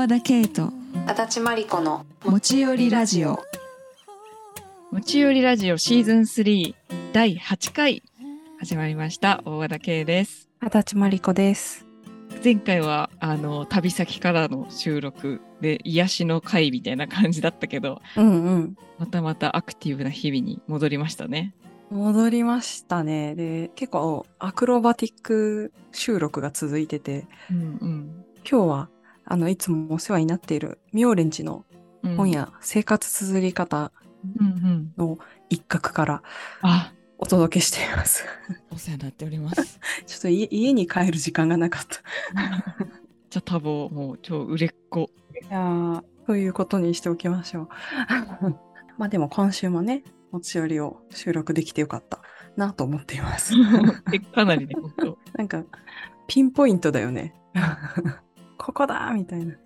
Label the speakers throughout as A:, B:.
A: 和田圭と
B: 足立真理子の
A: 持ち寄りラジオ。
C: 持ち寄りラジオシーズン3第8回始まりました。大和田圭です。
B: 足立真理子です。
C: 前回はあの旅先からの収録で癒しの会みたいな感じだったけど
B: うんうん。
C: またまたアクティブな日々に戻りましたね。
B: 戻りましたね。で結構アクロバティック収録が続いてて
C: うんうん。
B: 今日はあのいつもお世話になっているミョーレンチの
C: うん。
B: 本屋、生活綴り方の一角から
C: あ。
B: お届けしています。
C: お世話になっております。
B: ちょっと家家に帰る時間がなかった。
C: じゃあ多分もう超売れっ子。
B: いやーということにしておきましょう。まあでも今週もね、持ち寄りを収録できてよかったなと思っています。
C: えかなりね本当。
B: なんか、ピンポイントだよね。ここだみたいな。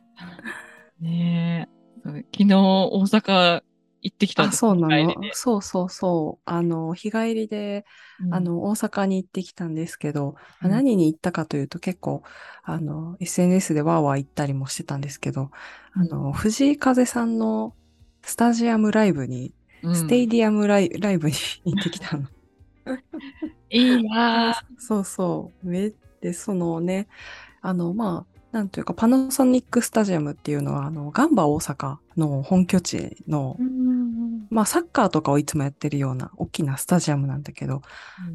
C: ねえ昨日大阪行ってきたん
B: あ、
C: です
B: そうなの。そうそうそう。あの、日帰りで、
C: うん
B: あの、大阪に行ってきたんですけど、
C: うん
B: 何に行ったかというと結構、あの、SNS でワーワー行ったりもしてたんですけど、あの、藤井風さんのスタジアムライブに
C: うん
B: ステイディアムライ,、ライブに行ってきたの。
C: いいな
B: そうそう。めで、そのね、あの、まあ、なんというか、パナソニックスタジアムっていうのは、あの、ガンバ大阪の本拠地の、まあ、サッカーとかをいつもやってるような大きなスタジアムなんだけど、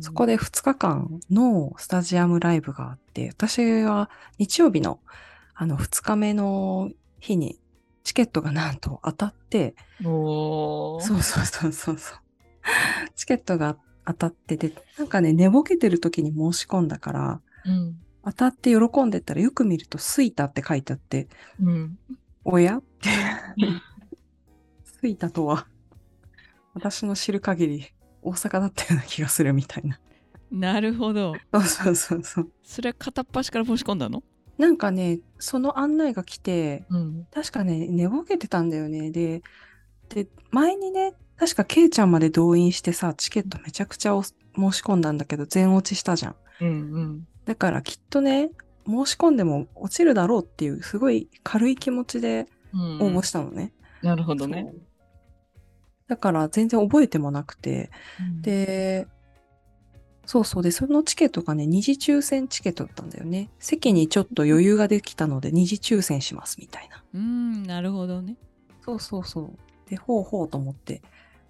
B: そこ
C: で、
B: で2日間のスタジアムライブがあって、私は日曜日の、あの、2日目の日に、チケットがなんと当たって、そうそうそうそうそう。チケットが当たってて、なんかね、寝ぼけてる時に申し込んだから、
C: うん
B: 当たって喜んでたらよく見ると、スイタって書いてあって、
C: うん
B: おや？って。スイタとは、私の知る限り、大阪だったような気がするみたいな。
C: なるほど。
B: そうそうそうそう。
C: それは片っ端から申し込んだの？
B: なんかね、その案内が来て、
C: うん。
B: 確かね、寝ぼけてたんだよね。で、で、前にね、確かケイちゃんまで動員してさ、チケットめちゃくちゃお申し込んだんだけど、全落ちしたじゃん。
C: うんうん。
B: だからきっとね、申し込んでも落ちるだろうっていう、すごい軽い気持ちで
C: うん
B: 応募したのね。
C: なるほどね。
B: だから全然覚えてもなくて、で、そうそうで、そのチケットがね、二次抽選チケットだったんだよね。席にちょっと余裕ができたので、二次抽選しますみたいな。
C: うん、なるほどね。
B: そうそうそう。で、ほうほうと思って、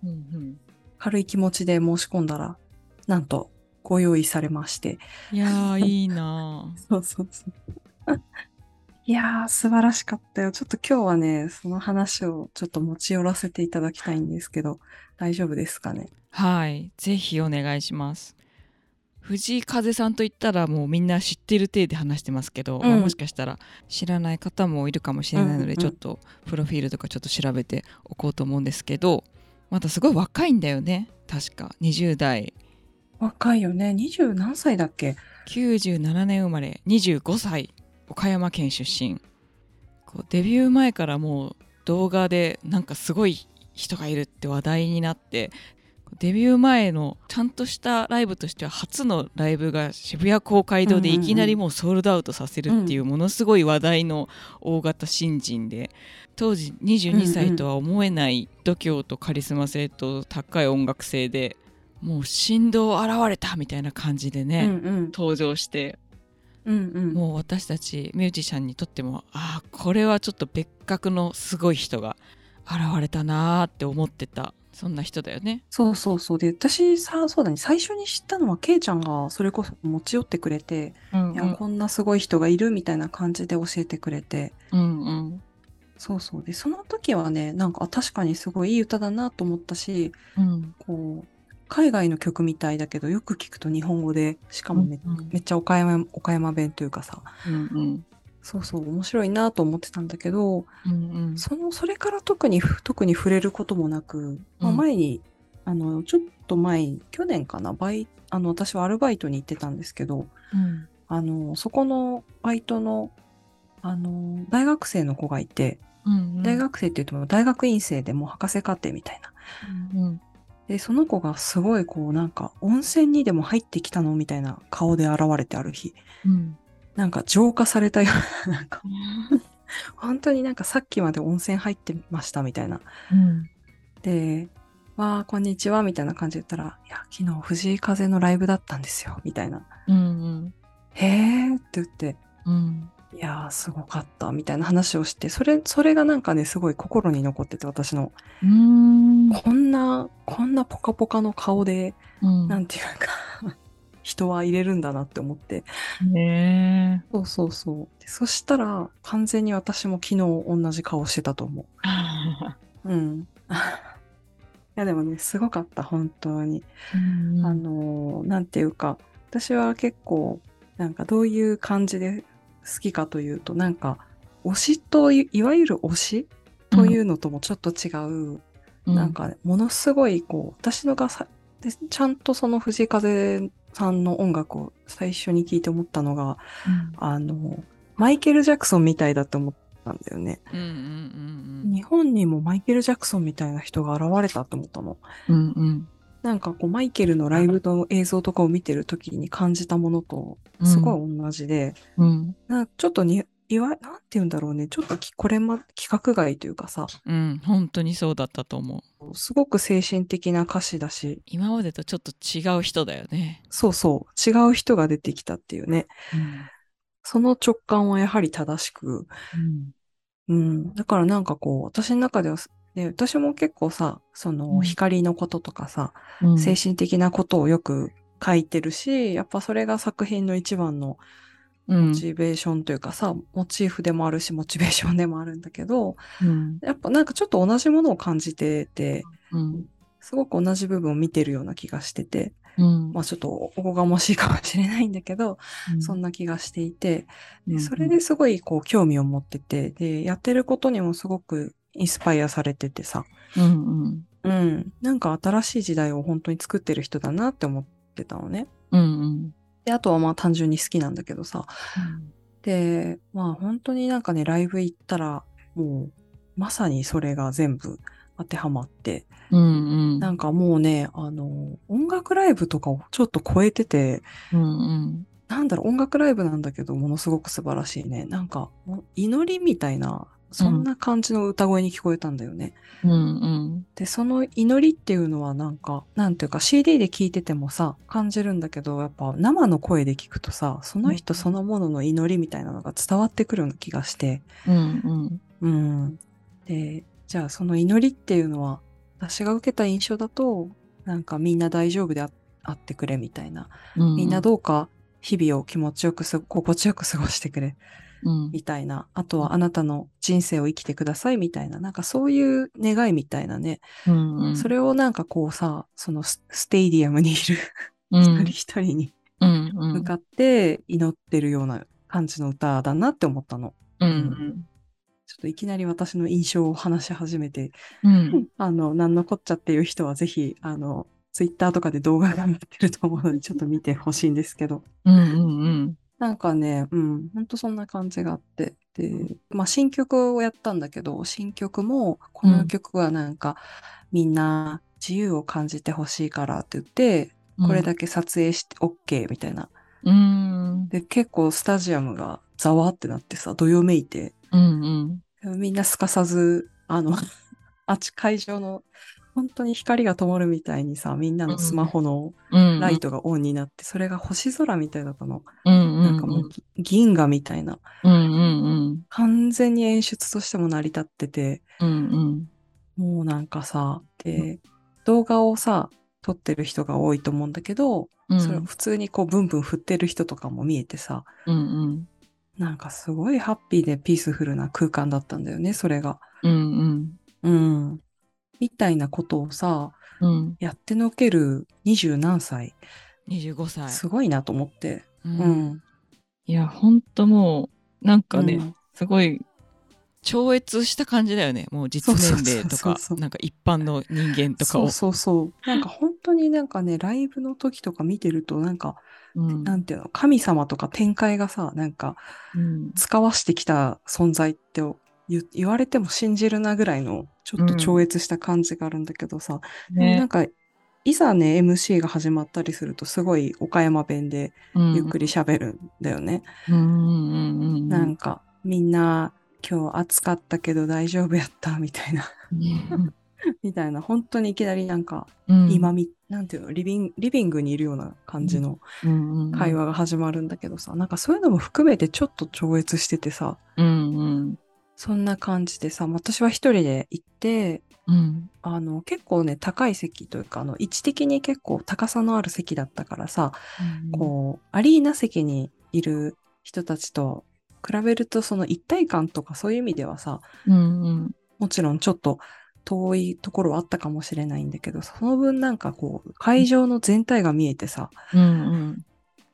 C: うんうん。
B: 軽い気持ちで申し込んだら、なんとご用意されまして。
C: いやー、いいな
B: そうそうそう。いやー、素晴らしかったよ。ちょっと今日はね、その話をちょっと持ち寄らせていただきたいんですけど、大丈夫ですかね？
C: はい。ぜひお願いします。藤井風さんといったらもうみんな知ってる体で話してますけど、
B: ん
C: まあもしかしたら知らない方もいるかもしれないので、
B: うんうん
C: ちょっとプロフィールとかちょっと調べておこうと思うんですけどまたすごい若いんだよね確か20代
B: 若いよね。二十何歳だっけ
C: ？97年生まれ。25歳。岡山県出身。こうデビュー前からもう動画でなんかすごい人がいるって話題になってデビュー前のちゃんとしたライブとしては初のライブが渋谷公会堂でいきなりもうソールドアウトさせるっていうものすごい話題の大型新人で当時22歳とは思えない度胸とカリスマ性と高い音楽性でもう振動現れたみたいな感じでね、
B: うんうん。
C: 登場して
B: うんうん。
C: もう私たちミュージシャンにとってもああこれはちょっと別格のすごい人が現れたなーって思ってたそんな人だよね。
B: そうそうそう。で、私さ、そうだね、最初に知ったのは、ケイちゃんがそれこそ持ち寄ってくれて、
C: うん
B: いや、こんなすごい人がいるみたいな感じで教えてくれて、
C: うんうん
B: そうそう。で、その時はね、なんか、あ確かにすごいいい歌だなと思ったし、
C: うん
B: こう、海外の曲みたいだけど、よく聞くと日本語で、しかもめ,、
C: うんうん。
B: めっちゃ岡山、岡山弁というかさ、
C: うん
B: そうそう、面白いなと思ってたんだけど、
C: うんうん。
B: その、それから特に、特に触れることもなく、まあ、
C: うん。
B: 前に、あの、ちょっと前に、去年かな、バイ、あの、私はアルバイトに行ってたんですけど、
C: うん。
B: あの、そこのバイトの、あの、大学生の子がいて、
C: うん
B: 大学生って言っても大学院生でもう博士課程みたいな。
C: うん
B: で、その子がすごいこうなんか温泉にでも入ってきたのみたいな顔で現れてある日。
C: うん
B: なんか浄化されたような、なんか本当になんかさっきまで温泉入ってましたみたいな。
C: うん
B: で、わあ、こんにちはみたいな感じで言ったら、いや、昨日藤井風のライブだったんですよみたいな。
C: うん
B: へーって言って、
C: うん
B: いやー、すごかったみたいな話をして、それ、それがなんかね、すごい心に残ってて、私の。
C: うん
B: こんな、こんなポカポカの顔で、
C: うん
B: なんていうか、人は入れるんだなって思って。
C: ね
B: そうそうそう。でそしたら、完全に私も昨日同じ顔してたと思
C: え
B: う。うん。いや、でもね、すごかった、本当に。
C: うん
B: あのーなんていうか、私は結構、なんかどういう感じで好きかというと、なんか、推しとい、いわゆる推しというのともちょっと違う、なんか、ものすごい、こう、私のがさ、でちゃんとその藤井風さんの音楽を最初に聞いて思ったのが、あの、マイケル・ジャクソンみたいだと思ったんだよね。
C: うんうん
B: 日本にもマイケル・ジャクソンみたいな人が現れたと思ったの。
C: うんうん
B: なんかこう、マイケルのライブの映像とかを見てる時に感じたものと、すごい同じで、
C: うん。
B: なちょっとに、いわ、なんて言うんだろうね、ちょっときこれま、規格外というかさ、
C: うん。本当にそうだったと思う。
B: すごく精神的な歌詞だし、
C: 今までとちょっと違う人だよね。
B: そうそう、違う人が出てきたっていうね。その直感はやはり正しく、うん。だからなんかこう、私の中では、ね、私も結構さ、その
C: うん。
B: 光のこととかさ、
C: うん。
B: 精神的なことをよく書いてるし、やっぱそれが作品の一番の
C: うん。
B: モチベーションというかさ、モチーフでもあるし、モチベーションでもあるんだけど、
C: うん。
B: やっぱなんかちょっと同じものを感じてて、
C: うん。
B: すごく同じ部分を見てるような気がしてて、
C: うん。
B: まあちょっとおこがましいかもしれないんだけど、そんな気がしていて、でそれですごいこう興味を持ってて、で、やってることにもすごくインスパイアされててさ、
C: うんうん。
B: うん、なんか新しい時代を本当に作ってる人だなって思ってたのね。
C: うんうん。
B: で、あとはまあ単純に好きなんだけどさ。で、まあ本当になんかね、ライブ行ったら、もう、まさにそれが全部当てはまって、
C: うんうん。
B: なんかもうね、あの、音楽ライブとかをちょっと超えてて、
C: うんうん。
B: なんだろう、音楽ライブなんだけど、ものすごく素晴らしいね。なんか、祈りみたいな、そんな感じの歌声に聞こえたんだよね。
C: うんうん
B: で、その祈りっていうのはなんか、なんていうか CD で聞いててもさ、感じるんだけど、やっぱ生の声で聞くとさ、その人そのものの祈りみたいなのが伝わってくるような気がして、
C: うん
B: うん。で、じゃあその祈りっていうのは、私が受けた印象だと、なんかみんな大丈夫でああってくれみたいな。
C: うん
B: みんなどうか日々を気持ちよくす、心地よく過ごしてくれ、
C: うん
B: みたいな。あとはあなたの人生を生きてください、みたいな。なんかそういう願いみたいなね。
C: うんうん
B: それをなんかこうさ、そのスステイディアムにいる
C: うん
B: 一人一人に
C: うんうん
B: 向かって祈ってるような感じの歌だなって思ったの。
C: うん
B: ちょっといきなり私の印象を話し始めて、
C: うん
B: あの、なんのこっちゃっていう人はぜひ、あの、ツイッターとかで動画が上がってると思うので、ちょっと見てほしいんですけど。
C: うんうん
B: なんかね、うん、ほんとそんな感じがあって。で、まあ新曲をやったんだけど、新曲も、この曲はなんか、みんな自由を感じてほしいからって言って、
C: うん。
B: これだけ撮影して OK みたいな。
C: うん。
B: で、結構スタジアムがざわってなってさ、どよめいて、
C: うんうん。
B: みんなすかさず、あの、あっち会場の、本当に光が灯るみたいにさ、みんなのスマホの
C: うん。
B: ライトがオンになって、それが星空みたいだったの。
C: うん
B: なんかもうぎ銀河みたいな。
C: うんうん
B: 完全に演出としても成り立ってて、
C: うんうん。
B: もうなんかさ、で、動画をさ、撮ってる人が多いと思うんだけど、
C: うん。
B: それを普通にこうブンブン振ってる人とかも見えてさ、
C: うんうん。
B: なんかすごいハッピーでピースフルな空間だったんだよね、それが。
C: うん。
B: うん。みたいなことをさ、
C: うん。
B: やってのける二十何歳、
C: 25歳。
B: すごいなと思って。
C: う
B: うん。ん。
C: いやほんともうなんかね
B: うん。
C: すごい超越した感じだよね。もう実年齢とかなんか一般の人間とかを。
B: そうそうそう。なんか本当になんかね、ライブの時とか見てると、なんか、
C: うん。
B: なんていうの、神様とか展開がさ、なんか、
C: うん。
B: 使わしてきた存在って言言われても信じるなぐらいの、ちょっと超越した感じがあるんだけどさ、でもなん
C: ね
B: か、いざね、MC が始まったりすると、すごい岡山弁でゆっくり喋るんだよね。
C: うんうんうんうん
B: なんか、みんな今日暑かったけど大丈夫やった？みたいな。みたいな。本当にいきなりなんか、
C: うん。
B: 今みなんていうのリビンリビングにいるような感じの
C: うんうん。
B: 会話が始まるんだけどさ、なんかそういうのも含めてちょっと超越しててさ。
C: うんうん
B: そんな感じでさ私は一人で行って
C: うん。
B: あの結構ね高い席というかあの位置的に結構高さのある席だったからさ、こうアリーナ席にいる人たちと比べるとその一体感とかそういう意味ではさ
C: うんうん。
B: もちろんちょっと遠いところはあったかもしれないんだけどその分なんかこう会場の全体が見えてさ、
C: うんうん。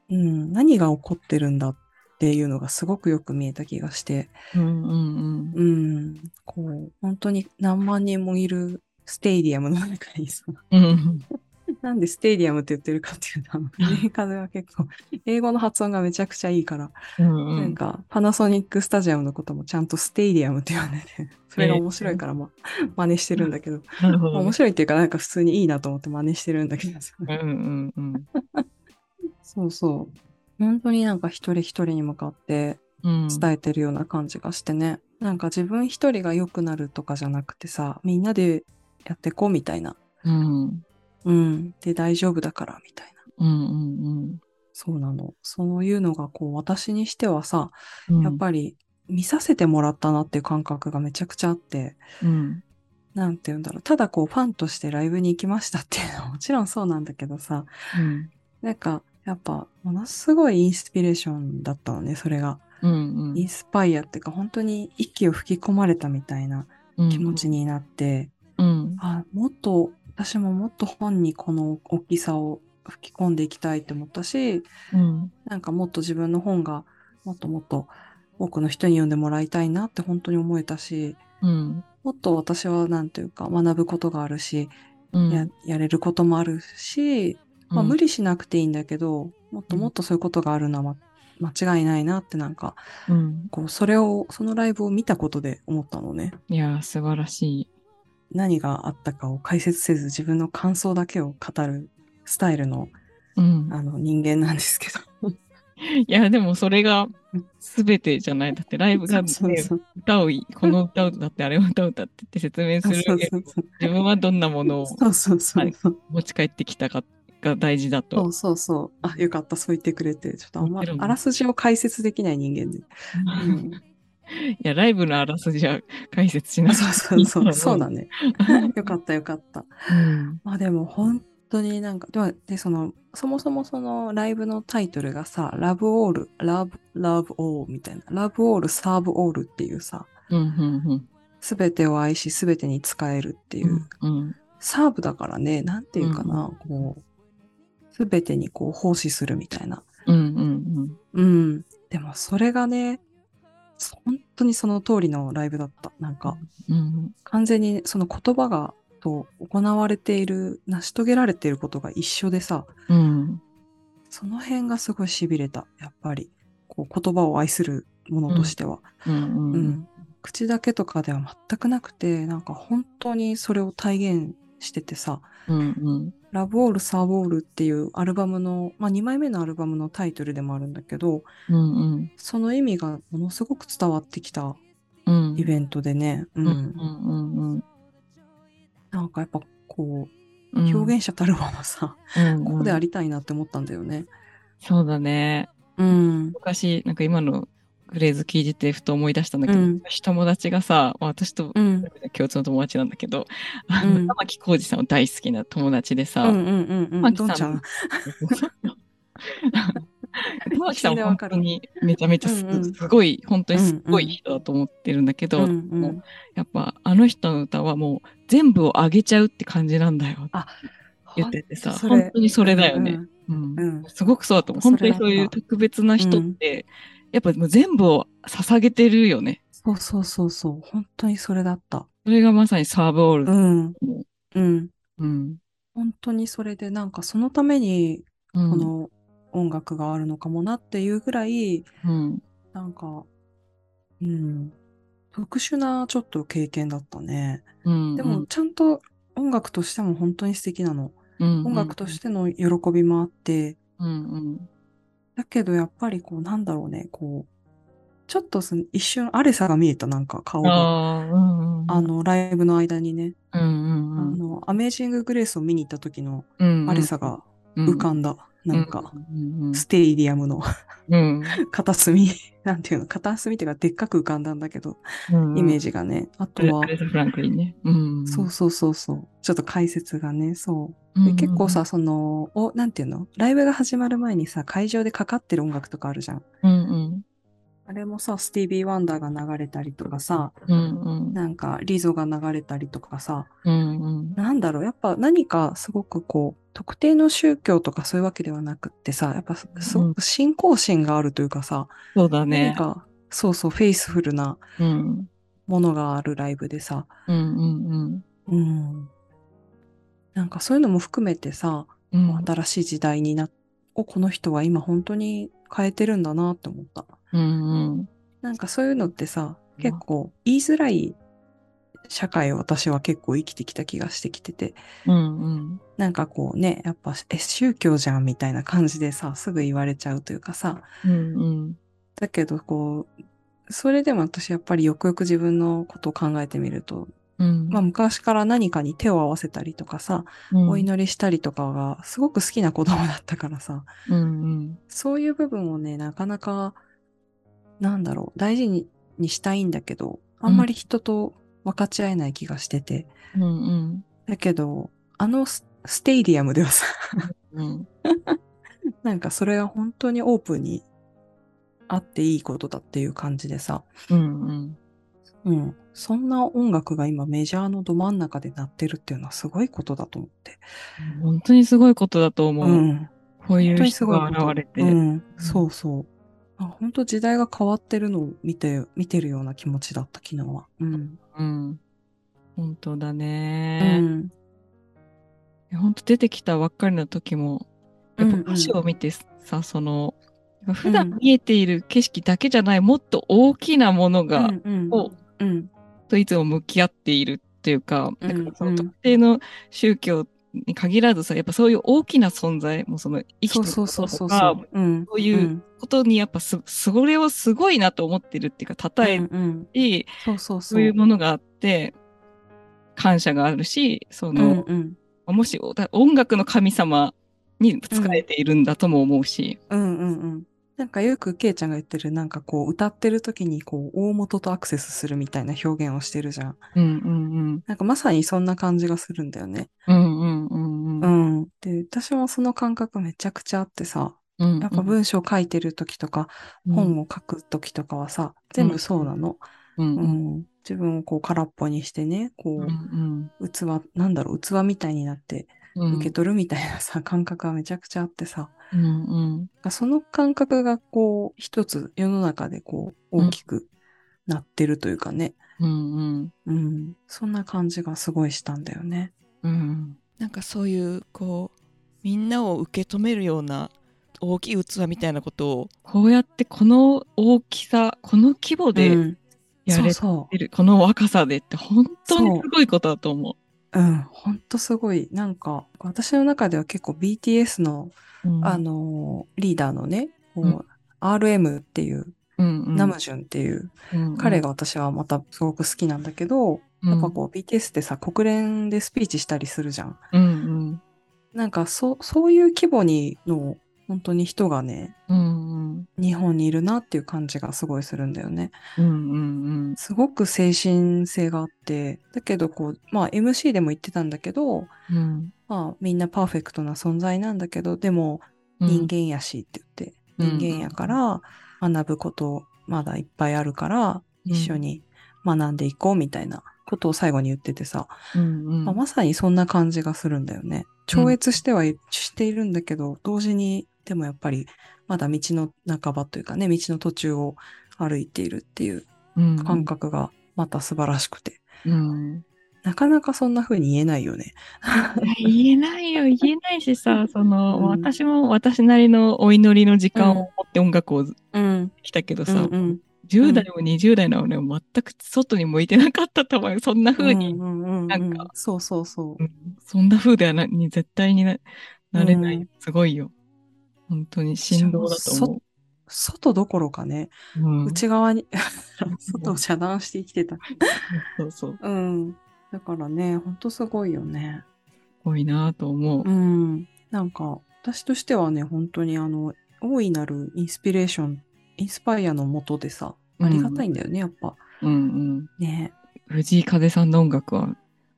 B: うん、何が起こってるんだっていうのがすごくよく見えた気がして、
C: うんうん
B: うん、こう本当に何万人もいるステイディアムの中にさ
C: うん。
B: なんで stadium って言ってるかっていうと、アメリカでは結構、英語の発音がめちゃくちゃいいから、
C: うん
B: なんか、パナソニックスタジアムのこともちゃんと stadium って言われて、それが面白いから、まあ、真似してるんだけど、面白いっていうか、なんか普通にいいなと思って真似してるんだけどさ、
C: うんうんうん。
B: そうそう。本当になんか一人一人に向かって
C: うん
B: 伝えてるような感じがしてね、なんか自分一人が良くなるとかじゃなくてさ、みんなでやってこうみたいな。
C: うん
B: うん。で、大丈夫だから、みたいな。
C: うんうん
B: そうなの。そういうのがこう私にしてはさ、
C: うん
B: やっぱり見させてもらったなっていう感覚がめちゃくちゃあって、
C: うん
B: なんて言うんだろう。ただこうファンとしてライブに行きましたっていうのはもちろんそうなんだけどさ、
C: うん
B: なんかやっぱものすごいインスピレーションだったのね、それが。
C: うん
B: インスパイアっていうか本当に息を吹き込まれたみたいな
C: うん。
B: 気持ちになって、
C: うん。
B: あ、もっと、私ももっと本にこの大きさを吹き込んでいきたいって思ったし、
C: うん。
B: なんかもっと自分の本がもっともっと多くの人に読んでもらいたいなって本当に思えたし、
C: うん。
B: もっと私はなんていうか学ぶことがあるし、
C: うん。
B: ややれることもあるし、まあ、無理しなくていいんだけど、もっともっとそういうことがあるのはま間違いないなってなんか、
C: うん。
B: こう、それを、そのライブを見たことで思ったのね。
C: いやー素晴らしい。
B: 何があったかを解説せず自分の感想だけを語るスタイルの
C: うん。
B: あの人間なんですけど。
C: いやでもそれが全てじゃない。だってライブが、ね、
B: そうそう
C: 歌をいこの歌を歌ってあれを歌を歌ってって説明する自分はどんなものを。持ち帰ってきたかが大事だ
B: そ
C: と
B: う。そうそう。あ、よかった。そう言ってくれて。ちょっとあんまあらすじを解説できない人間で。う ん
C: いやライブのあらすじは解説しな
B: そうそうそう。そうだ
C: ね。
B: ね。よかったよかった。
C: うん
B: まあでも本当になんか、ではで、その、そもそもそのライブのタイトルがさ、Love All, Love, Love All みたいな、Love All, Serve All っていうさ、
C: うんうん
B: すべてを愛し、すべてに使えるっていう、
C: うん
B: サーブだからね、なんていうかな、こう、すべてにこう奉仕するみたいな。
C: うんうん
B: うん。でもそれがね、本当にその通りのライブだった。なんか、
C: うん
B: 完全にその言葉が、と行われている、成し遂げられていることが一緒でさ、
C: うん
B: その辺がすごい痺れた。やっぱり、こう言葉を愛するものとしては。
C: うんう
B: うんん。口だけとかでは全くなくて、なんか本当にそれを体現しててさ、
C: うんうん。
B: ラブオール、サーブオールっていうアルバムの、まあ2枚目のアルバムのタイトルでもあるんだけど、
C: うんうん。
B: その意味がものすごく伝わってきた
C: うん。
B: イベントでね、うん。
C: うんうんうん
B: なんかやっぱこ
C: う
B: う、表現者たるものさ、
C: うん。
B: ここでありたいなって思ったんだよね。
C: そうだね。
B: うん。
C: 昔なんか今のフレーズ聞いててふと思い出したんだけど、
B: うん。
C: 昔友達がさまあ私と
B: うん。
C: 共通の友達なんだけど、あの
B: うん。
C: 玉置浩二さんを大好きな友達でさ。玉木さん。玉木さんは本当にめちゃめちゃす,、ごい本当にすごい人だと思ってるんだけど、
B: うんうん。
C: やっぱあの人の歌はもう全部をあげちゃうって感じなんだよ
B: あ
C: 言っててさ本当にそれだよね、うんすごくそうだと思う。本当にそういう特別な人って、やっぱもう全部を捧げてるよね
B: そうそうそうそう。本当にそれだった。
C: それがまさにサーブオール、
B: うん。うん。
C: うん
B: 本当にそれで、なんかそのために、
C: うん
B: この音楽があるのかもなっていうぐらい、
C: うん
B: なんか、うん。特殊なちょっと経験だったね。
C: うん
B: でも、ちゃんと音楽としても本当に素敵なの。
C: うん
B: 音楽としての喜びもあって、
C: うんうん
B: だけどやっぱりこう、なんだろうね、こう、ちょっとその一瞬アレサが見えた、なんか顔が。
C: ああ、うんうん。
B: あ、の、ライブの間にね、
C: うんうん
B: あ
C: うん。
B: の、アメージング・グレースを見に行った時のアレサが浮かんだ。なんか、
C: うんうん
B: ステイディアムの
C: うん
B: 片隅、なんていうの、片隅っていうかでっかく浮かんだんだけど、
C: うん
B: イメージがね。あとは
C: ア、レサ・フランクリンね。うん。
B: そうそうそうそう。ちょっと解説がね、そう。
C: うんうん
B: で結構さ、、その、お、なんていうのライブが始まる前にさ、会場でかかってる音楽とかあるじゃん。
C: うんうん。
B: あれもさ、スティービー・ワンダーが流れたりとかさ、
C: うんうん。
B: なんかリゾが流れたりとかさ、
C: うんうん。
B: なんだろう、やっぱ何かすごくこう、特定の宗教とかそういうわけではなくってさ、やっぱすすごく信仰心があるというかさ、
C: そうだね
B: 何。か、そうそう、フェイスフルな
C: うん。
B: ものがあるライブでさ、
C: うんうん
B: うん。なんかそういうのも含めてさ、
C: うん。うん
B: 新しい時代にな、をこの人は今本当に変えてるんだなって思った。
C: うんうん。
B: なんかそういうのってさ、
C: うん
B: 結構言いづらい社会を私は結構生きてきた気がしてきてて、
C: うんうん。
B: なんかこうね、やっぱ、え、宗教じゃんみたいな感じでさ、すぐ言われちゃうというかさ、
C: うんうん。
B: だけどこう、それでも私やっぱりよくよく自分のことを考えてみると、
C: うん。
B: まあ昔から何かに手を合わせたりとかさ、
C: うん
B: お祈りしたりとかがすごく好きな子供だったからさ、
C: うんうん。
B: そういう部分をね、なかなか、なんだろう、大事ににしたいんだけど、あんまり人と分かち合えない気がしてて。
C: うんうん。
B: だけど、あのスステイディアムではさ、
C: うん。
B: なんかそれは本当にオープンにあっていいことだっていう感じでさ、
C: うんうん。
B: うん。そんな音楽が今メジャーのど真ん中で鳴ってるっていうのはすごいことだと思って。
C: 本当にすごいことだと思う。
B: うん。
C: こういう人が現れて。
B: うん。そうそう。あ本当時代が変わってるのを見て、見てるような気持ちだった、昨日は。うん。
C: うん。本当だ
B: う
C: ね。
B: ん。
C: 本当出てきたばっかりの時も、やっぱ歌詞を見てさ、その、普段見えている景色だけじゃない、もっと大きなものが、
B: うんうん。
C: といつも向き合っているっていうか、
B: うん
C: だからその
B: うん
C: 特定の宗教に限らずさ、やっぱそういう大きな存在、もうその生きてるとか。そういうことにやっぱす、それをすごいなと思ってるっていうか、称え
B: うんうん
C: し、
B: そう
C: いうものがあって、感謝があるし、そ
B: うん
C: の、
B: うん。
C: もしだ音楽の神様に仕えているんだとも思うし。
B: うんうんうん。なんかよくケイちゃんが言ってる、なんかこう歌ってる時にこう大元とアクセスするみたいな表現をしてるじゃん。
C: うんうん
B: なんかまさにそんな感じがするんだよね。
C: うん。うんうんうん
B: う
C: うん。
B: ん。で、私もその感覚めちゃくちゃあってさ、
C: うん
B: やっぱ文章書いてる時とか、本を書く時とかはさ、全部そうなの。
C: うん
B: う
C: うん
B: ん。自分をこう空っぽにしてね、こ
C: うん
B: う、器、なんだろう、器みたいになって
C: うん
B: 受け取るみたいなさ、感覚がめちゃくちゃあってさ、
C: うんうん。
B: その感覚がこう、一つ世の中でこう、大きくなってるというかね、
C: うんうん。
B: うん。そんな感じがすごいしたんだよね。
C: うん。
A: なんかそういうこうみんなを受け止めるような大きい器みたいなことを
C: こうやってこの大きさ、この規模
B: う
C: で
B: ん、
C: やれ
B: そう。
C: てる、この若さでって本当にすごいことだと思
B: そう。うん、ほんとすごい。なんか、私の中では結構 BTS の、
C: う。うん
B: あ、のーリーダーのね、こう
C: うん
B: RM っていう、
C: うんうん
B: ナムジュンっていう、
C: うん
B: 彼が私はまたすごく好きなんだけど、
C: うん
B: やっぱこう BTS ってさ、国連でスピーチしたりするじゃん。
C: うんうん
B: なんかそ、そういう規模にの、本当に人がね、
C: うんうん。
B: 日本にいるなっていう感じがすごいするんだよね。
C: うんうん
B: すごく精神性があって、だけどこう、まあ MC でも言ってたんだけど、
C: うん。
B: まあみんなパーフェクトな存在なんだけど、でも人間やしって言って、
C: うん。
B: 人間やから学ぶことまだいっぱいあるから、一緒に学んでいこうみたいなことを最後に言っててさ、
C: うんうん。
B: まあ、まさにそんな感じがするんだよね。超越してはい、しているんだけど、同時に、でもやっぱり、まだ道の半ばというかね、道の途中を歩いているっていう
C: うん
B: 感覚がまた素晴らしくて、
C: うん
B: なかなかそんな風に言えないよね。
C: 言えないよ、言えないしさ、その、
B: うん
C: 私も私なりのお祈りの時間を持って音楽を
B: うん。
C: 来たけどさ、
B: うんうん。
C: 10代も20代の俺は全く外に向いてなかったと思うよ。そんな風に、
B: うんうんうんうん
C: なんか
B: そうそうそう。
C: うんそんな風ではなに絶対にななれない、
B: うん
C: すごいよ。本当に振動だと思う。
B: 外どころかね、
C: うん、
B: 内側に 外を遮断して生きてた。
C: そうそう。
B: うん。だからね、ほんとすごいよね。
C: 多いなと思う。
B: うん。なんか、私としてはね、本当にあの、大いなるインスピレーション、インスパイアのもとでさ、ありがたいんだよね、やっぱ。
C: うんうん。
B: ね。
C: 藤井風さんの音楽は、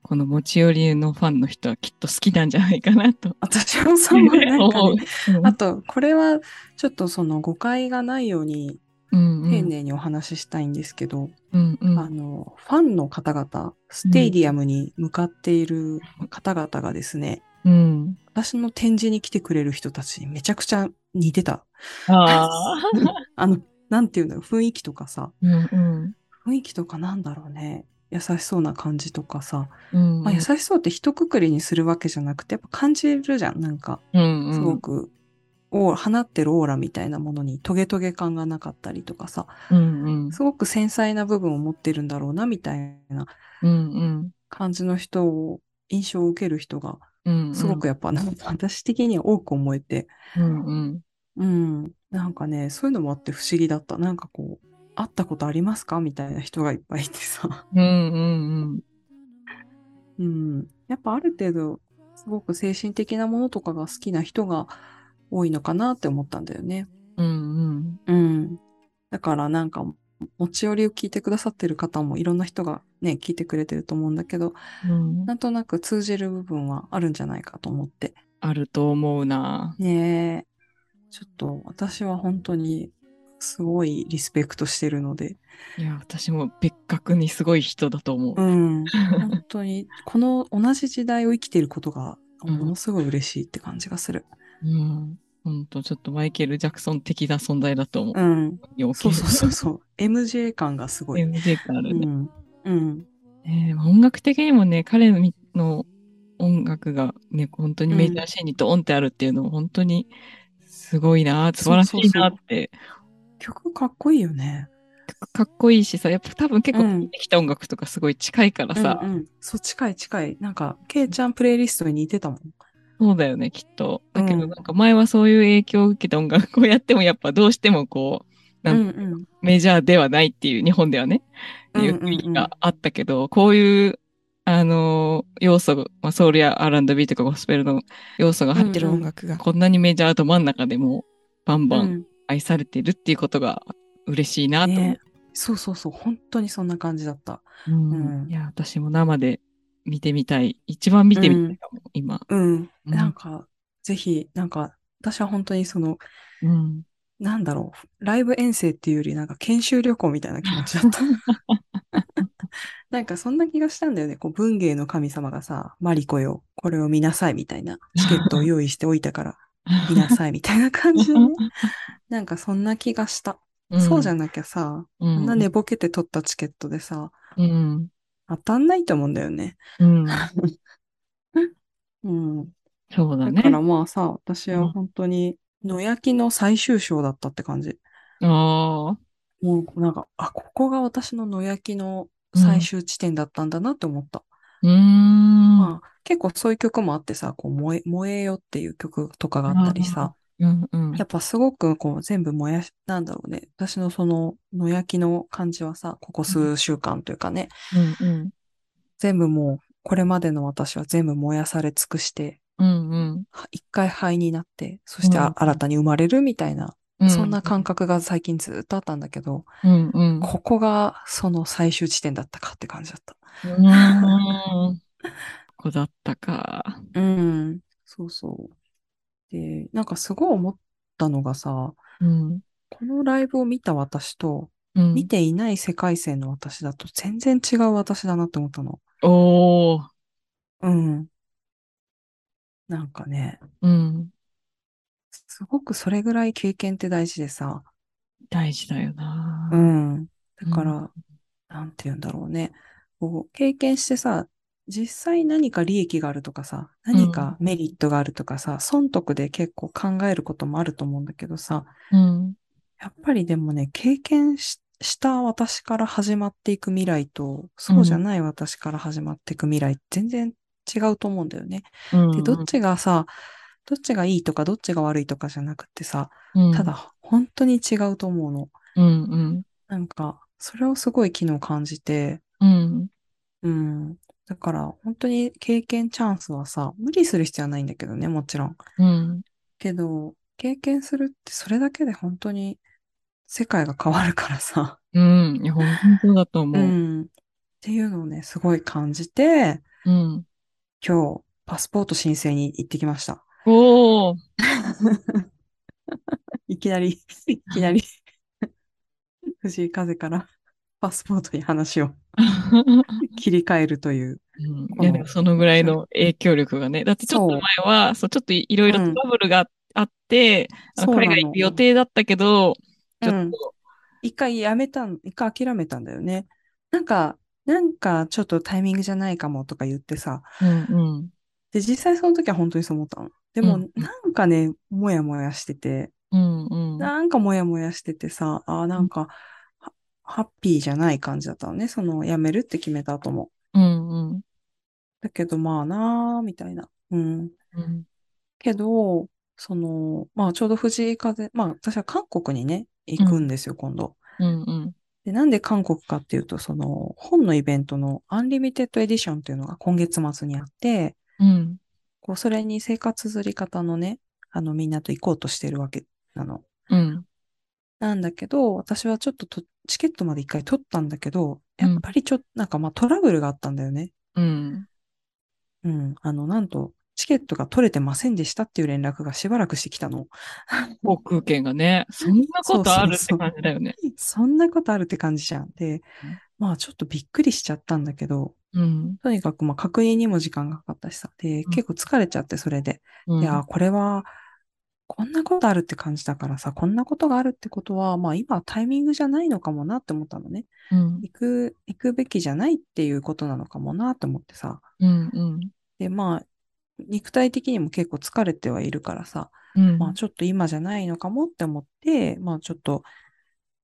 C: この持ち寄りのファンの人はきっと好きなんじゃないかなと。
B: 私もそう思う。なんか
C: 思う
B: ね、あと、これはちょっとその誤解がないように丁寧にお話ししたいんですけど、
C: うんうん
B: あの、ファンの方々、ステイディアムに向かっている方々がですね、
C: うん。
B: 私の展示に来てくれる人たちにめちゃくちゃ似てた。
C: ああ。
B: あの、なんていうんだろう、雰囲気とかさ、
C: うんうん
B: 雰囲気とかなんだろうね。優しそうな感じとかさ、
C: うん。
B: まあ、優しそうって一括りにするわけじゃなくて、やっぱ感じるじゃん。なんか、
C: うんうん。
B: すごく、オーラ放ってるオーラみたいなものにトゲトゲ感がなかったりとかさ、
C: うんうん。
B: すごく繊細な部分を持ってるんだろうな、みたいな。感じの人を、印象を受ける人が、
C: うん。
B: すごくやっぱ、なんか私的には多く思えて、
C: うんうん。
B: うん。なんかね、そういうのもあって不思議だった。なんかこう、会ったことありますか？みたいな人がいっぱいいてさ。
C: うんうん
B: うん。やっぱある程度、すごく精神的なものとかが好きな人が多いのかなって思ったんだよね。
C: うんうん
B: うん。だからなんか、持ち寄りを聞いてくださってる方もいろんな人がね、聞いてくれてると思うんだけど、
C: うん
B: なんとなく通じる部分はあるんじゃないかと思って。
C: あると思うな。
B: ねえ。ちょっと私は本当にすごいリスペクトしてるので、
C: いや、私も別格にすごい人だと思う。
B: うん。本当に、この同じ時代を生きていることが、
C: うん
B: ものすごい嬉しいって感じがする。
C: うん。ほんと、ちょっとマイケル・ジャクソン的な存在だと思う。
B: うん。そうそうそうそう。MJ 感がすごい。
C: MJ 感あるね。
B: うん。うん。
C: ねえ音楽的にもね、彼の音楽がね、本当にメジャーシーンにドーンってあるっていうのも本当にすごいな、素晴らしいなって。
B: 曲かっこいいよね。
C: かっこいいしさ、やっぱ多分結構
B: うん
C: 聴いてきた音楽とかすごい近いからさ、
B: うんうん。そう、近い近い。なんか、ケイちゃんプレイリストに似てたもん。
C: そうだよね、きっと。だけ
B: うん
C: どなんか前はそういう影響を受けた音楽をやってもやっぱどうしてもこう、
B: う
C: なんん
B: うん。
C: メジャーではないっていう、日本ではね、っていう雰囲気があったけど、こういう、あのー要素が、まあ、ソウルや R&B とかゴスペルの要素が入っ
A: ててる音楽が。
C: こんなにメジャーど真ん中でもバンバン
B: うん。
C: 愛されてるっていうことが嬉しいなと。
B: ねそうそうそう。本当にそんな感じだった。
C: うん
B: うん
C: いや、私も生で見てみたい。一番見てみたいかも、今。
B: うん。
C: うん
B: なんか、ぜひ、なんか、私は本当にその、
C: うん。
B: なんだろう、ライブ遠征っていうよりなんか研修旅行みたいな気持ちだった。なんかそんな気がしたんだよね。こう文芸の神様がさ、マリコよ、これを見なさいみたいな、チケットを用意しておいたから見なさいみたいな感じでね。なんかそんな気がした。そうじゃなきゃさ、
C: うん、
B: こんな寝ぼけて取ったチケットでさ、
C: うん。
B: 当たんないと思うんだよね。
C: うん。
B: うん。
C: そうだね。
B: だからまあさ、私は本当に野焼きの最終章だったって感じ。
C: ああ。
B: もうなんか、あ、ここが私の野焼きの最終地点だったんだなって思った。
C: うーん。
B: まあ、結構そういう曲もあってさ、こう燃え、燃えよっていう曲とかがあったりさ、
C: うんうん。
B: やっぱすごくこう全部燃やし、なんだろうね。私のその野焼きの感じはさ、ここ数週間というかね、
C: うんうん。
B: 全部もう、これまでの私は全部燃やされ尽くして、
C: うんうん
B: は一回灰になって、そしてあ
C: うん
B: 新たに生まれるみたいな、
C: うん。
B: そんな感覚が最近ずっとあったんだけど、
C: うんうん。
B: ここがその最終地点だったかって感じだった。
C: ここだったか。
B: うん。そうそう。で、なんかすごい思ったのがさ、
C: うん。
B: このライブを見た私と、
C: うん。
B: 見ていない世界線の私だと全然違う私だなって思ったの。
C: おー。
B: うん。なんかね、
C: うん。
B: すごくそれぐらい経験って大事でさ、
C: 大事だよな。
B: うん。だから、
C: う
B: なんて言うんだろうね。こう、経験してさ、実際何か利益があるとかさ、何かメリットがあるとかさ、損得で結構考えることもあると思うんだけどさ、
C: うん。
B: やっぱりでもね、経験しした私から始まっていく未来と、そうじゃない私から始まっていく未来、全然違うと思うんだよね。
C: うん。
B: で、どっちがさ、どっちがいいとかどっちが悪いとかじゃなくてさ、
C: うん
B: ただ本当に違うと思うの。
C: うんうん。
B: なんか、それをすごい昨日感じて、
C: うん。
B: うん。だから、本当に経験チャンスはさ、無理する必要はないんだけどね、もちろん。
C: うん。
B: けど、経験するってそれだけで本当に世界が変わるからさ。
C: うん。いや、本当だと思
B: う
C: う。
B: ん。っていうのをね、すごい感じて、
C: うん。
B: 今日、パスポート申請に行ってきました。
C: おー。
B: いきなり、いきなり、藤井風からパスポートに話を 切り替えるという。
C: うんいや、でもそのぐらいの影響力がね。だってちょっと前は、そう、ちょっといろいろトラブルがあって、
B: うなの
C: 海外行く予定だったけど、ちょ
B: うん
C: っと、
B: 一回やめたん、一回諦めたんだよね。なんか、なんかちょっとタイミングじゃないかもとか言ってさ。
C: うんうん。
B: で、実際その時は本当にそう思ったの。でも、
C: うん
B: なんかね、もやもやしてて、
C: うんうん。
B: なんかもやもやしててさ、あーなんか、はハッピーじゃない感じだったのね。その、やめるって決めた後も。
C: うんうん。
B: だけど、まあなー、みたいな。うん。
C: うん
B: けど、その、まあちょうど藤井風、まあ私は韓国にね、行くんですよ、今度。
C: うんうん。
B: で、なんで韓国かっていうと、その、本のイベントのアンリミテッドエディションっていうのが今月末にあって、
C: うん。
B: こう、それに生活綴り方のね、あの、みんなと行こうとしてるわけなの。
C: うん。
B: なんだけど、私はちょっととチケットまで一回取ったんだけど、
C: うん
B: やっぱりちょっと、なんかまあトラブルがあったんだよね。
C: うん。
B: うん。あの、なんと、チケットが取れてませんでしたっていう連絡がしばらくしてきたの。
C: 航空券がね、そんなことあるって感じだよね。
B: そんなことあるって感じじゃん。で
C: うん、
B: まあちょっとびっくりしちゃったんだけど、
C: うん。
B: とにかくまあ確認にも時間がかかったしさ。で、
C: うん
B: 結構疲れちゃって、それで。
C: うん
B: いや、これは、こんなことあるって感じだからさ、こんなことがあるってことは、まあ今はタイミングじゃないのかもなって思ったのね。
C: うん。
B: 行く、行くべきじゃないっていうことなのかもなって思ってさ。
C: うん。うん。
B: で、まあ、肉体的にも結構疲れてはいるからさ、
C: うん。
B: まあちょっと今じゃないのかもって思って、まあちょっと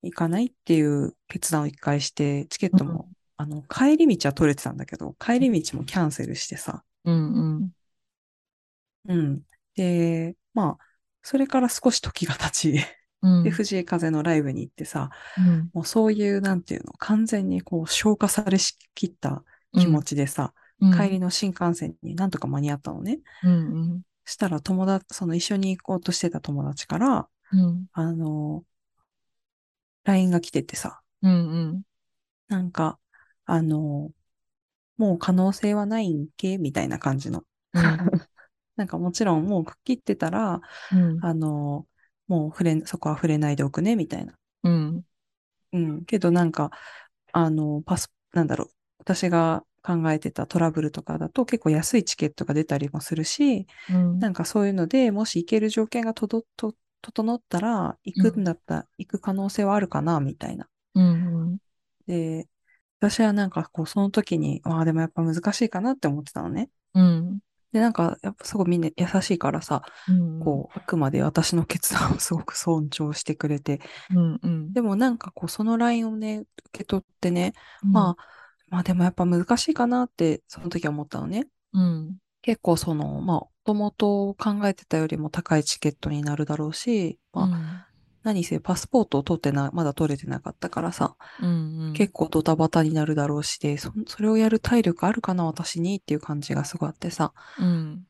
B: 行かないっていう決断を一回して、チケットも、あの、帰り道は取れてたんだけど、帰り道もキャンセルしてさ、
C: うん。うん。
B: うん。で、まあ、それから少し時が経ち、
C: うん。
B: で、藤井風のライブに行ってさ、
C: うん。
B: もうそういう、なんていうの、完全にこう消化されしきった気持ちでさ、
C: うん
B: 帰りの新幹線になんとか間に合ったのね。
C: うん。
B: したら友達、その一緒に行こうとしてた友達から、
C: うん。
B: あの、LINE が来ててさ、
C: うん。うん。
B: なんか、あの、もう可能性はないんけ？みたいな感じの。なんかもちろんもうくっきってたら、
C: うん。
B: あの、もう触れ、そこは触れないでおくね、みたいな。
C: うん。
B: うん。けどなんか、あの、パス、なんだろう。私が考えてたトラブルとかだと結構安いチケットが出たりもするし、
C: うん。
B: なんかそういうので、もし行ける条件がとど、と、整ったら、行くんだったら、行く可能性はあるかな、みたいな。
C: うん。
B: で、私はなんかこう、その時に、ああ、でもやっぱ難しいかなって思ってたのね。
C: うん。
B: で、なんか、やっぱすごいみんな優しいからさ、
C: うん。
B: こう、あくまで私の決断をすごく尊重してくれて、
C: うん。うん。
B: でもなんかこう、その LINE をね、受け取ってね、
C: うん、
B: まあ、まあでもやっぱ難しいかなって、その時は思ったのね。
C: うん。
B: 結構その、まあ、もともと考えてたよりも高いチケットになるだろうし、まあ、何せパスポートを取ってな、まだ取れてなかったからさ、
C: うん。うん。
B: 結構ドタバタになるだろうしで、そ、それをやる体力あるかな、私にっていう感じがすごいあってさ。
C: うん。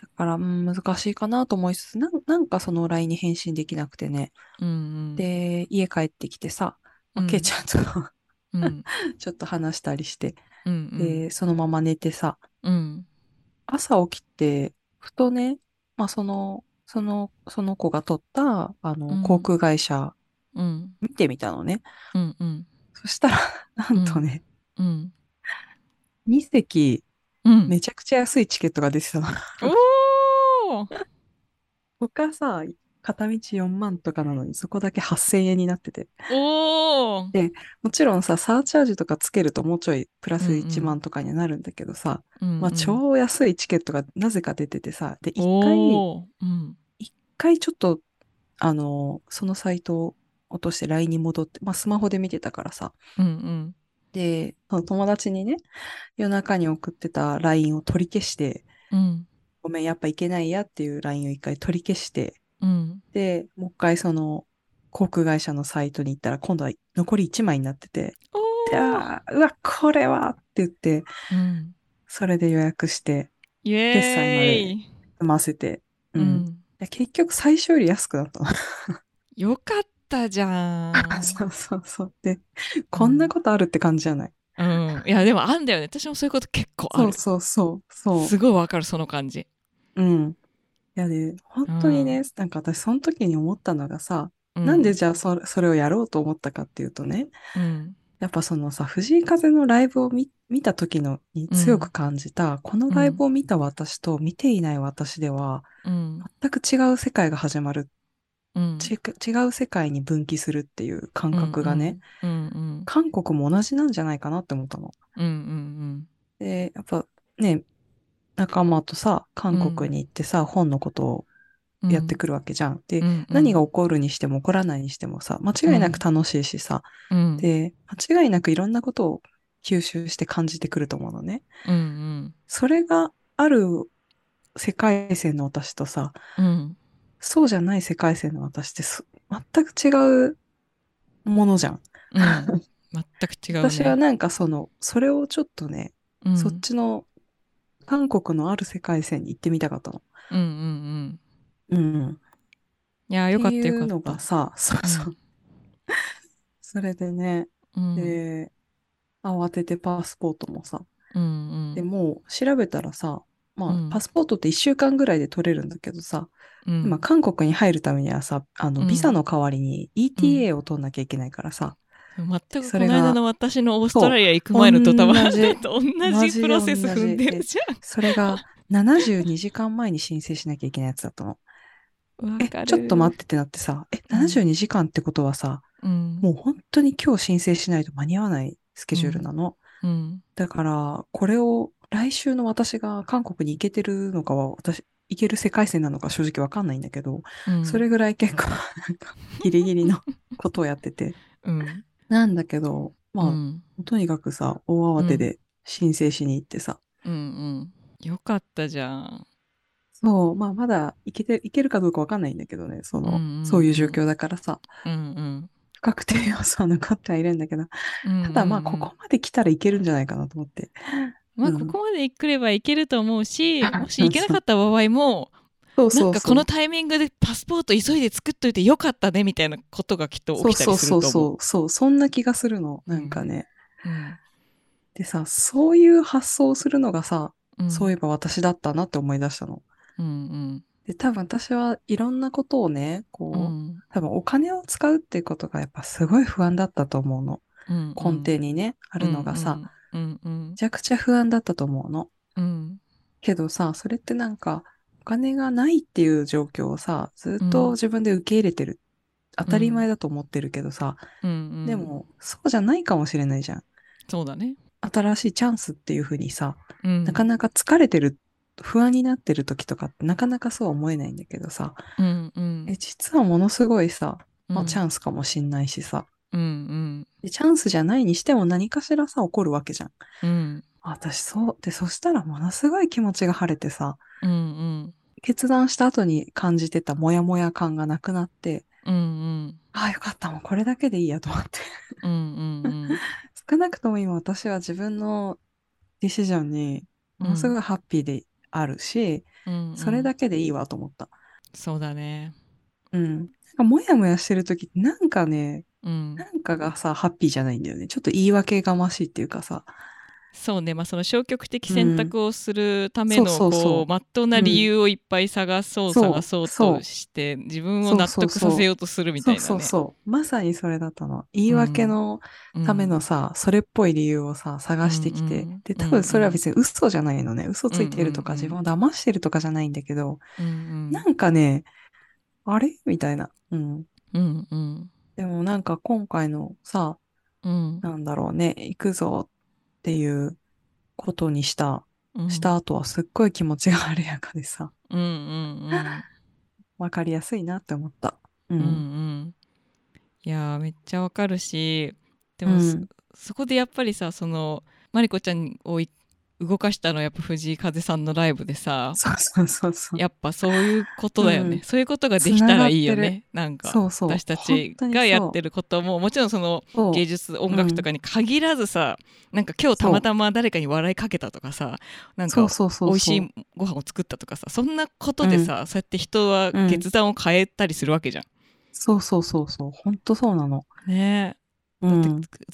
B: だから、うん、難しいかなと思いつつ、なんなんかその LINE に返信できなくてね。
C: うん。、
B: で、家帰ってきてさ、
C: うん
B: ケイちゃんと
C: うん。
B: ちょっと話したりして、
C: うん。
B: で、そのまま寝てさ、
C: うん。
B: 朝起きて、ふとね、まあその、その、その子が取った、あの、
C: うん
B: 航空会社
C: うん。
B: 見てみたのね。
C: うん。うん。
B: そしたら、なんとね、
C: うん。
B: 2席、
C: うん。
B: めちゃくちゃ安いチケットが出てたの。
C: おー
B: 他さ、片道4万とかなのに、そこだけ8000円になってて。
C: おー
B: もちろんさ、サーチャージとかつけるともうちょいプラス
C: うんうん
B: 1万とかにはなるんだけどさ、
C: うん
B: まあ超安いチケットがなぜか出ててさ、で、一回、
C: おーうん。
B: 一回ちょっと、あの、そのサイトを落として LINE に戻って、まあスマホで見てたからさ、
C: うんうん。
B: で、その友達にね、夜中に送ってた LINE を取り消して、
C: うん。
B: ごめん、やっぱいけないやっていう LINE を一回取り消して、
C: うん。
B: で、もう一回その、航空会社のサイトに行ったら今度は残り1枚になってて、あーうわ、これはって言って、
C: うん、
B: それで予約して、決済ま
C: ー
B: で
C: イ、
B: 済ませて、
C: う
B: うん。い
C: ん、
B: や結局最初より安くなったの。
C: よかったじゃん。
B: そうそうそう。で、こんなことあるって感じじゃない？
C: うん、いやでもあんだよね私もそういうこと結構ある
B: そうそうそう。そう。
C: すごいわかるその感じ
B: うん。いやで、本当にね、なんか私その時に思ったのがさ、
C: う
B: なんでじゃあそそれをやろうと思ったかっていうとね、
C: うん。
B: やっぱそのさ、藤井風のライブを見見た時のに強く感じた、このライブを見た私と見ていない私では、
C: うん。
B: 全く違う世界が始まる、違う世界に分岐するっていう感覚がね、
C: うんうん
B: 韓国も同じなんじゃないかなって思ったの。
C: うんうん。
B: で、やっぱね、仲間とさ、韓国に行ってさ、本のことを
C: うん。
B: やってくるわけじゃん。で、
C: うんうん。
B: 何が起こるにしても起こらないにしてもさ、間違いなく楽しいしさ、
C: うん。
B: で、間違いなくいろんなことを吸収して感じてくると思うのね。
C: うん
B: それがある世界線の私とさ、
C: うんうん
B: そうじゃない世界線の私ってす全く違うものじゃん。
C: うん。全く違うね。
B: 私はなんかその、それをちょっとね、
C: うん。
B: そっちの韓国のある世界線に行ってみたかったの。
C: うんうんうん。
B: うん。
C: いやよかった
B: っていうの
C: よかった
B: がさ、そうそう。それでね、
C: うん。
B: で、慌ててパスポートもさ、
C: うんうん。
B: でもう調べたらさ、まあ、
C: うん。
B: パスポートって1週間ぐらいで取れるんだけどさ、
C: うん。
B: 今韓国に入るためにはさ、あの、
C: うん。
B: ビザの代わりに ETA を取んなきゃいけないからさ、
C: 全く
B: それが
C: この間の私のオーストラリア行く前のと多分
B: 同じ
C: 同じプロセス踏んでるじ
B: それが72時間前に申請しなきゃいけないやつだったの。え、ちょっと待ってってなってさ、え、72時間ってことはさ、
C: うん
B: もう本当に今日申請しないと間に合わないスケジュールなの。
C: うん
B: だから、これを来週の私が韓国に行けてるのかは、私、行ける世界線なのか正直わかんないんだけど、
C: うん
B: それぐらい結構、ギリギリのことをやってて。
C: うん
B: なんだけど、まあ、
C: うん。
B: とにかくさ、大慌てで申請しに行ってさ、
C: うんうん。よかったじゃん。
B: そう、まあ、まだ行けて、行けるかどうかわかんないんだけどね、その、
C: うんうん
B: そういう状況だからさ、
C: うん
B: 不確定要素は残ってはいるんだけど、
C: うん
B: ただまあ、
C: うんうん
B: ここまで来たらいけるんじゃないかなと思って。
C: まあ
B: うん
C: ここまで来ればいけると思うし、もし行けなかった場合も。なんかこのタイミングでパスポート急いで作っといてよかったねみたいなことがきっと
B: そう
C: 起きた
B: そうそう
C: りすると思う。
B: そう、そう、そんな気がするの。なんかね。
C: うん
B: でさ、そういう発想をするのがさ、
C: うん
B: そういえば私だったなって思い出したの。
C: うん
B: で、多分私はいろんなことをね、こう、
C: うんうん
B: 多分お金を使うっていうことがやっぱすごい不安だったと思うの。
C: うん
B: 根底にね、あるのがさ、
C: うんうん
B: めちゃくちゃ不安だったと思うの。
C: うん
B: けどさ、それってなんか、お金がないっていう状況をさ、ずっ
C: うん。
B: と自分で受け入れてる。当たり前だと思ってるけどさ、
C: うんうん。
B: でも、そうじゃないかもしれないじゃん。
C: そうだね。
B: 新しいチャンスっていうふうにさ、
C: うん。
B: なかなか疲れてる、不安になってる時とかってなかなかそうは思えないんだけどさ、
C: うんうん。
B: え、実はものすごいさ、まあ、チャ
C: ン
B: ンスかもしんないしさ、
C: うんうん。
B: でチャンスじゃないにしても何かしらさ、起こるわけじゃん。
C: うん。
B: あ私そう。で、そしたらものすごい気持ちが晴れてさ、
C: うんうん
B: 決断した後に感じてたモヤモヤ感がなくなって、
C: うんうん
B: ああ、よかった、もうこれだけでいいやと思って。
C: うんうん
B: 少なくとも今私は自分のディシジョンにものすごいハッピーであるし、
C: うん
B: それだけでいいわと思った。
C: そうだね。
B: うん。なんかモヤモヤしてる時ってなんかね、
C: うん
B: なんかがさ、ハッピーじゃないんだよね。ちょっと言い訳がましいっていうかさ。
C: そうね、まあ、その消極的選択をするためのこうまっとうな理由をいっぱい探そう、
B: そう
C: 探そうとして自分を納得させようとするみたいなね。
B: そうそう。まさにそれだったの。言い訳の
C: うん
B: ためのさ、それっぽい理由をさ、探してきて。
C: うんうん
B: で、多分それは別に嘘じゃないのね。嘘ついてるとか、
C: うんうんうん
B: 自分を騙してるとかじゃないんだけど、
C: うんうん
B: なんかね、あれ？みたいな。うん。
C: うんうん
B: でもなんか今回のさ、
C: うん
B: なんだろうね、行くぞっていうことにした、
C: うん。
B: した後はすっごい気持ちが晴れやかでさ、
C: うんうん
B: わかりやすいなって思った。う
C: うん。うんう
B: ん。
C: んいやーめっちゃわかるしでも、
B: うん。
C: そそこでやっぱりさそのマリコちゃんをい動かしたのはやっぱ藤井風さんのライブでさ。やっぱそういうことだよね、
B: うん
C: そういうことができたらいいよねなんか私たちがやってることももちろんその芸術音楽とかに限らずさ、なんか今日たまたま誰かに笑いかけたとかさなんか。美味しいご飯を作ったとかさそんなことでさ、そうやって人は決断を変えたりするわけじゃん。
B: そうそうそうそう。本当そうなの。
C: ね
B: うん。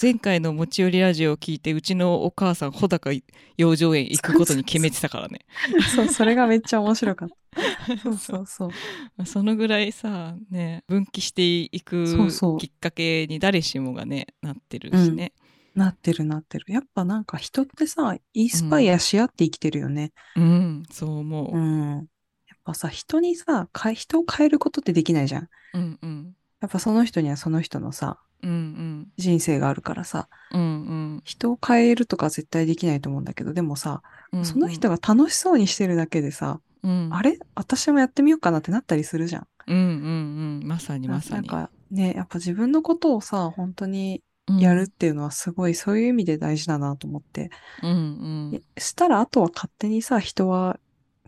C: 前回の持ち寄りラジオを聞いてうちのお母さん穂高養生園行くことに決めてたからね
B: そう、それがめっちゃ面白かった。そうそうそう。
C: まあそのぐらいさね分岐していくきっかけに誰しもがねなってるしね。
B: なってるなってる。やっぱなんか人ってさ、インスパイアし合って生きてるよね。
C: うん、そう思う。
B: うん。やっぱさ、人にさ、か人を変えることってできないじゃん。
C: うんうん
B: やっぱその人にはその人のさ、
C: うんうん。
B: 人生があるからさ、
C: うんうん。
B: 人を変えるとか絶対できないと思うんだけど、でもさ、
C: うん
B: その人が楽しそうにしてるだけでさ、
C: うん。
B: あれ？私もやってみようかなってなったりするじゃん。
C: うんうんうん。まさにまさに。
B: なんかね、やっぱ自分のことをさ、本当に
C: うん。
B: やるっていうのはすごいそういう意味で大事だなと思って。
C: うんうん。
B: でしたらあとは勝手にさ、人は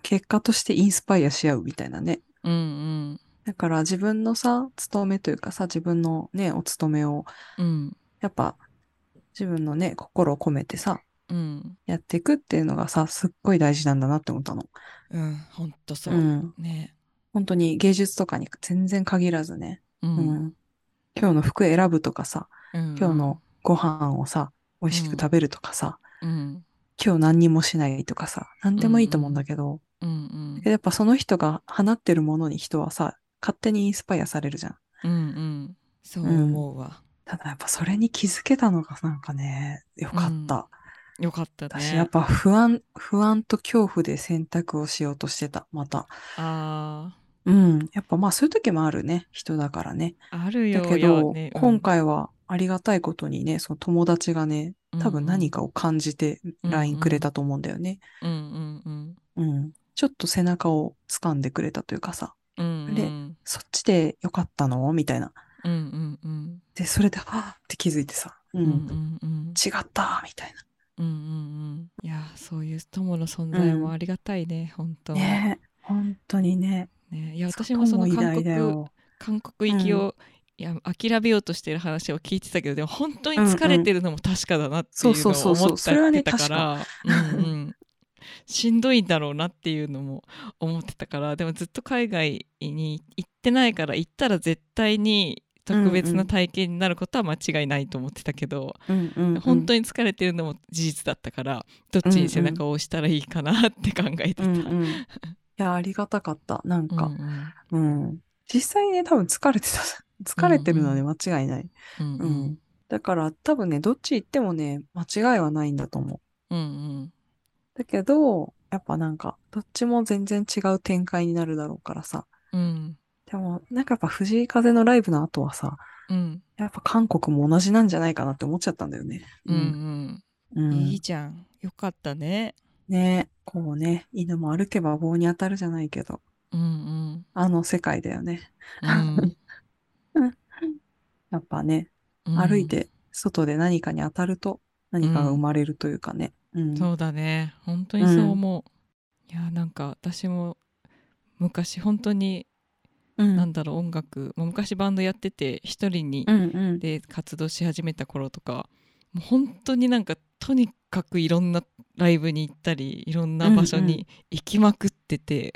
B: 結果としてインスパイアし合うみたいなね。
C: うんうん
B: だから自分のさ、勤めというかさ、自分のね、お勤めを、
C: うん
B: やっぱ自分のね、心を込めてさ、
C: うん
B: やっていくっていうのがさ、すっごい大事なんだなって思ったの。
C: うんほんとそう。
B: ん。
C: ね。
B: 本当に芸術とかに全然限らずね。
C: う
B: うんん。今日の服選ぶとかさ、
C: 今
B: 今日のご飯をさ、美味しく食べるとかさ、
C: うん
B: 今日何にもしないとかさ、何でもいいと思うんだけど、
C: うんうん
B: だけどやっぱその人が放ってるものに人はさ、勝手にインスパイアされるじゃん。
C: うんうんそう思うわ。
B: ただやっぱそれに気づけたのがなんかね、よかった。
C: よかったね。
B: 私やっぱ不安、不安と恐怖で選択をしようとしてた、また。
C: あ
B: うん。やっぱまあそういう時もあるね、人だからね。
C: ああるよ
B: だけど、
C: ねうん
B: 今回はありがたいことにね、その友達がね、多分何かを感じて
C: うんうん
B: LINE くれたと思うんだよね。
C: うんうん
B: うん。ちょっと背中を掴んでくれたというかさ、
C: うんうん
B: で
C: うん
B: そっちでよかったの？みたいな。
C: うんうんうん。
B: で、それで、はぁって気づいてさ、うん、
C: うんうんうん
B: 違ったみたい
C: うんうんうん。いやそういう友の存在もありがたいね、本当。
B: な。ねえ、本当にね。
C: ねいや私もその
B: こ
C: 韓国。韓国行きを、いや諦めようとしてる話を聞いてたけどでも本当に疲れてるのも確かだなっていうのを思っ
B: それはね
C: てたから。うんうんしんどいんだろうなっていうのも思ってたからでもずっと海外に行ってないから行ったら絶対に特別な体験になることは間違いないと思ってたけど、
B: うんうんうん、
C: 本当に疲れてるのも事実だったからどっちに背中を押したらいいかなって考えてた。
B: うんうん。いや、ありがたかった。なん
C: うん
B: か、うん、実際ね、多分疲れてた。疲れてるのはね、間違いない。
C: うんう
B: うんん。だから多分ね、どっち行ってもね、間違いはないんだと思う。
C: うんうん
B: だけど、やっぱなんか、どっちも全然違う展開になるだろうからさ。
C: うん。
B: でも、なんかやっぱ藤井風のライブの後はさ、
C: うん。
B: やっぱ韓国も同じなんじゃないかなって思っちゃったんだよね。
C: うん。
B: う。
C: うん。ん、いい
B: うん、
C: じゃん。よかったね。
B: ね。こうね、犬も歩けば棒に当たるじゃないけど、
C: うん。
B: あの世界だよね。
C: うん。
B: やっぱね、
C: うん。
B: 歩いて外で何かに当たると何かが生まれるというかね。うん。
C: そうだね本当にそう思う、いやなんか私も昔本当に
B: うん。
C: なんだろう音楽、まあ昔バンドやってて一人に
B: うんうん。
C: で活動し始めた頃とかもう本当になんかとにかくいろんなライブに行ったりいろんな場所に行きまくってて、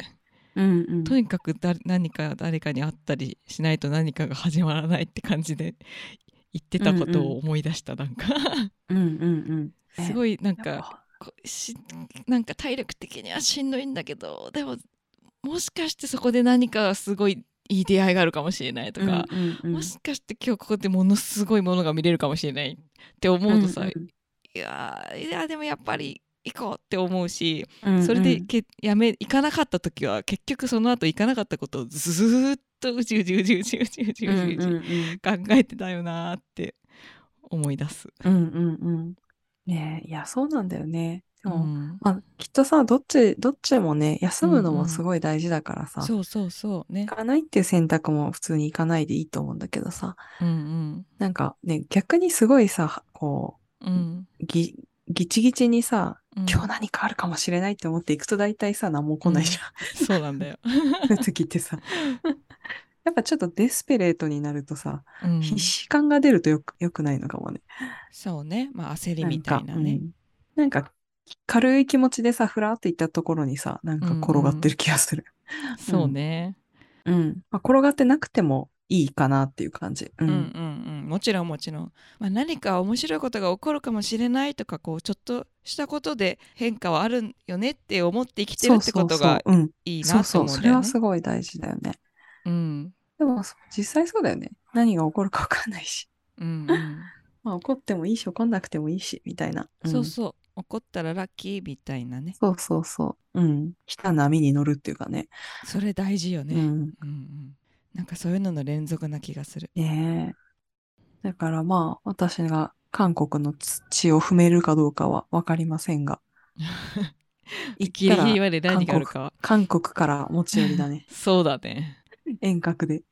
B: うんうん。
C: とにかくだ何か誰かに会ったりしないと何かが始まらないって感じで言ってたことを思い出した、なんか
B: うんうんうん。
C: すごいなんかしなんか体力的にはしんどいんだけどでももしかしてそこで何かすごいいい出会いがあるかもしれないとか、
B: うんうんうん。
C: もしかして今日ここでものすごいものが見れるかもしれないって思うとさ、
B: うん
C: いやーいやでもやっぱり行こうって思うし、
B: うんうん。
C: それでけやめ行かなかった時は結局その後行かなかったことをずーっとうじうじうじうじうじうじ
B: うん
C: うじうじ
B: うんうん。
C: 考えてたよなーって思い出す。
B: うんうんうん。ね。え、いや、そうなんだよね。でも、
C: うん。
B: まあ、きっとさ、どっち、どっちもね、休むのもすごい大事だからさ、
C: そうそうそう。ね。
B: 行。かないっていう選択も普通に行かないでいいと思うんだけどさ、
C: うん
B: なんかね、逆にすごいさ、こ
C: うんうん。
B: う、ぎ、ぎちぎちにさ、
C: うん。
B: 今日何かあるかもしれないって思って行くと大体さ、何も来ないじゃん。
C: そうなんだよ、
B: そういう時ってさ。やっぱちょっとデスペレートになるとさ、
C: うん
B: 必死感が出るとよくよくないのかもね。
C: そうねまあ焦りみたいなね
B: んか,、なんか軽い気持ちでさ、ふらーって行ったところにさ、なんか転がってる気がする。
C: そうね、
B: うん。まあ、転がってなくてもいいかなっていう感じ。う
C: うん、うんうんもちろんもちろん、まあ、何か面白いことが起こるかもしれないとかこうちょっとしたことで変化はあるよねって思って生きてるってことが
B: そうそうそううん。
C: いいなと
B: そうそう。
C: 思うんだよね
B: それはすごい大事だよね。
C: うん
B: でも、実際そうだよね。何が起こるかわかんないし。
C: うんうん
B: まあ、起こってもいいし、起こんなくてもいいし、みたいな。ん
C: そうそう怒ったらラッキーみたいなね
B: そうそうそう。うん。来た波に乗るっていうかね。
C: それ大事よね、うん
B: うん。
C: うんなんかそういうのの連続な気がする
B: ねえ。だからまあ、私が韓国の土を踏めるかどうかはわかりませんが。行
C: ギ
B: ったら
C: リギリまで何があるかは
B: 韓国から持ち寄りだね。
C: そうだね
B: 遠隔で。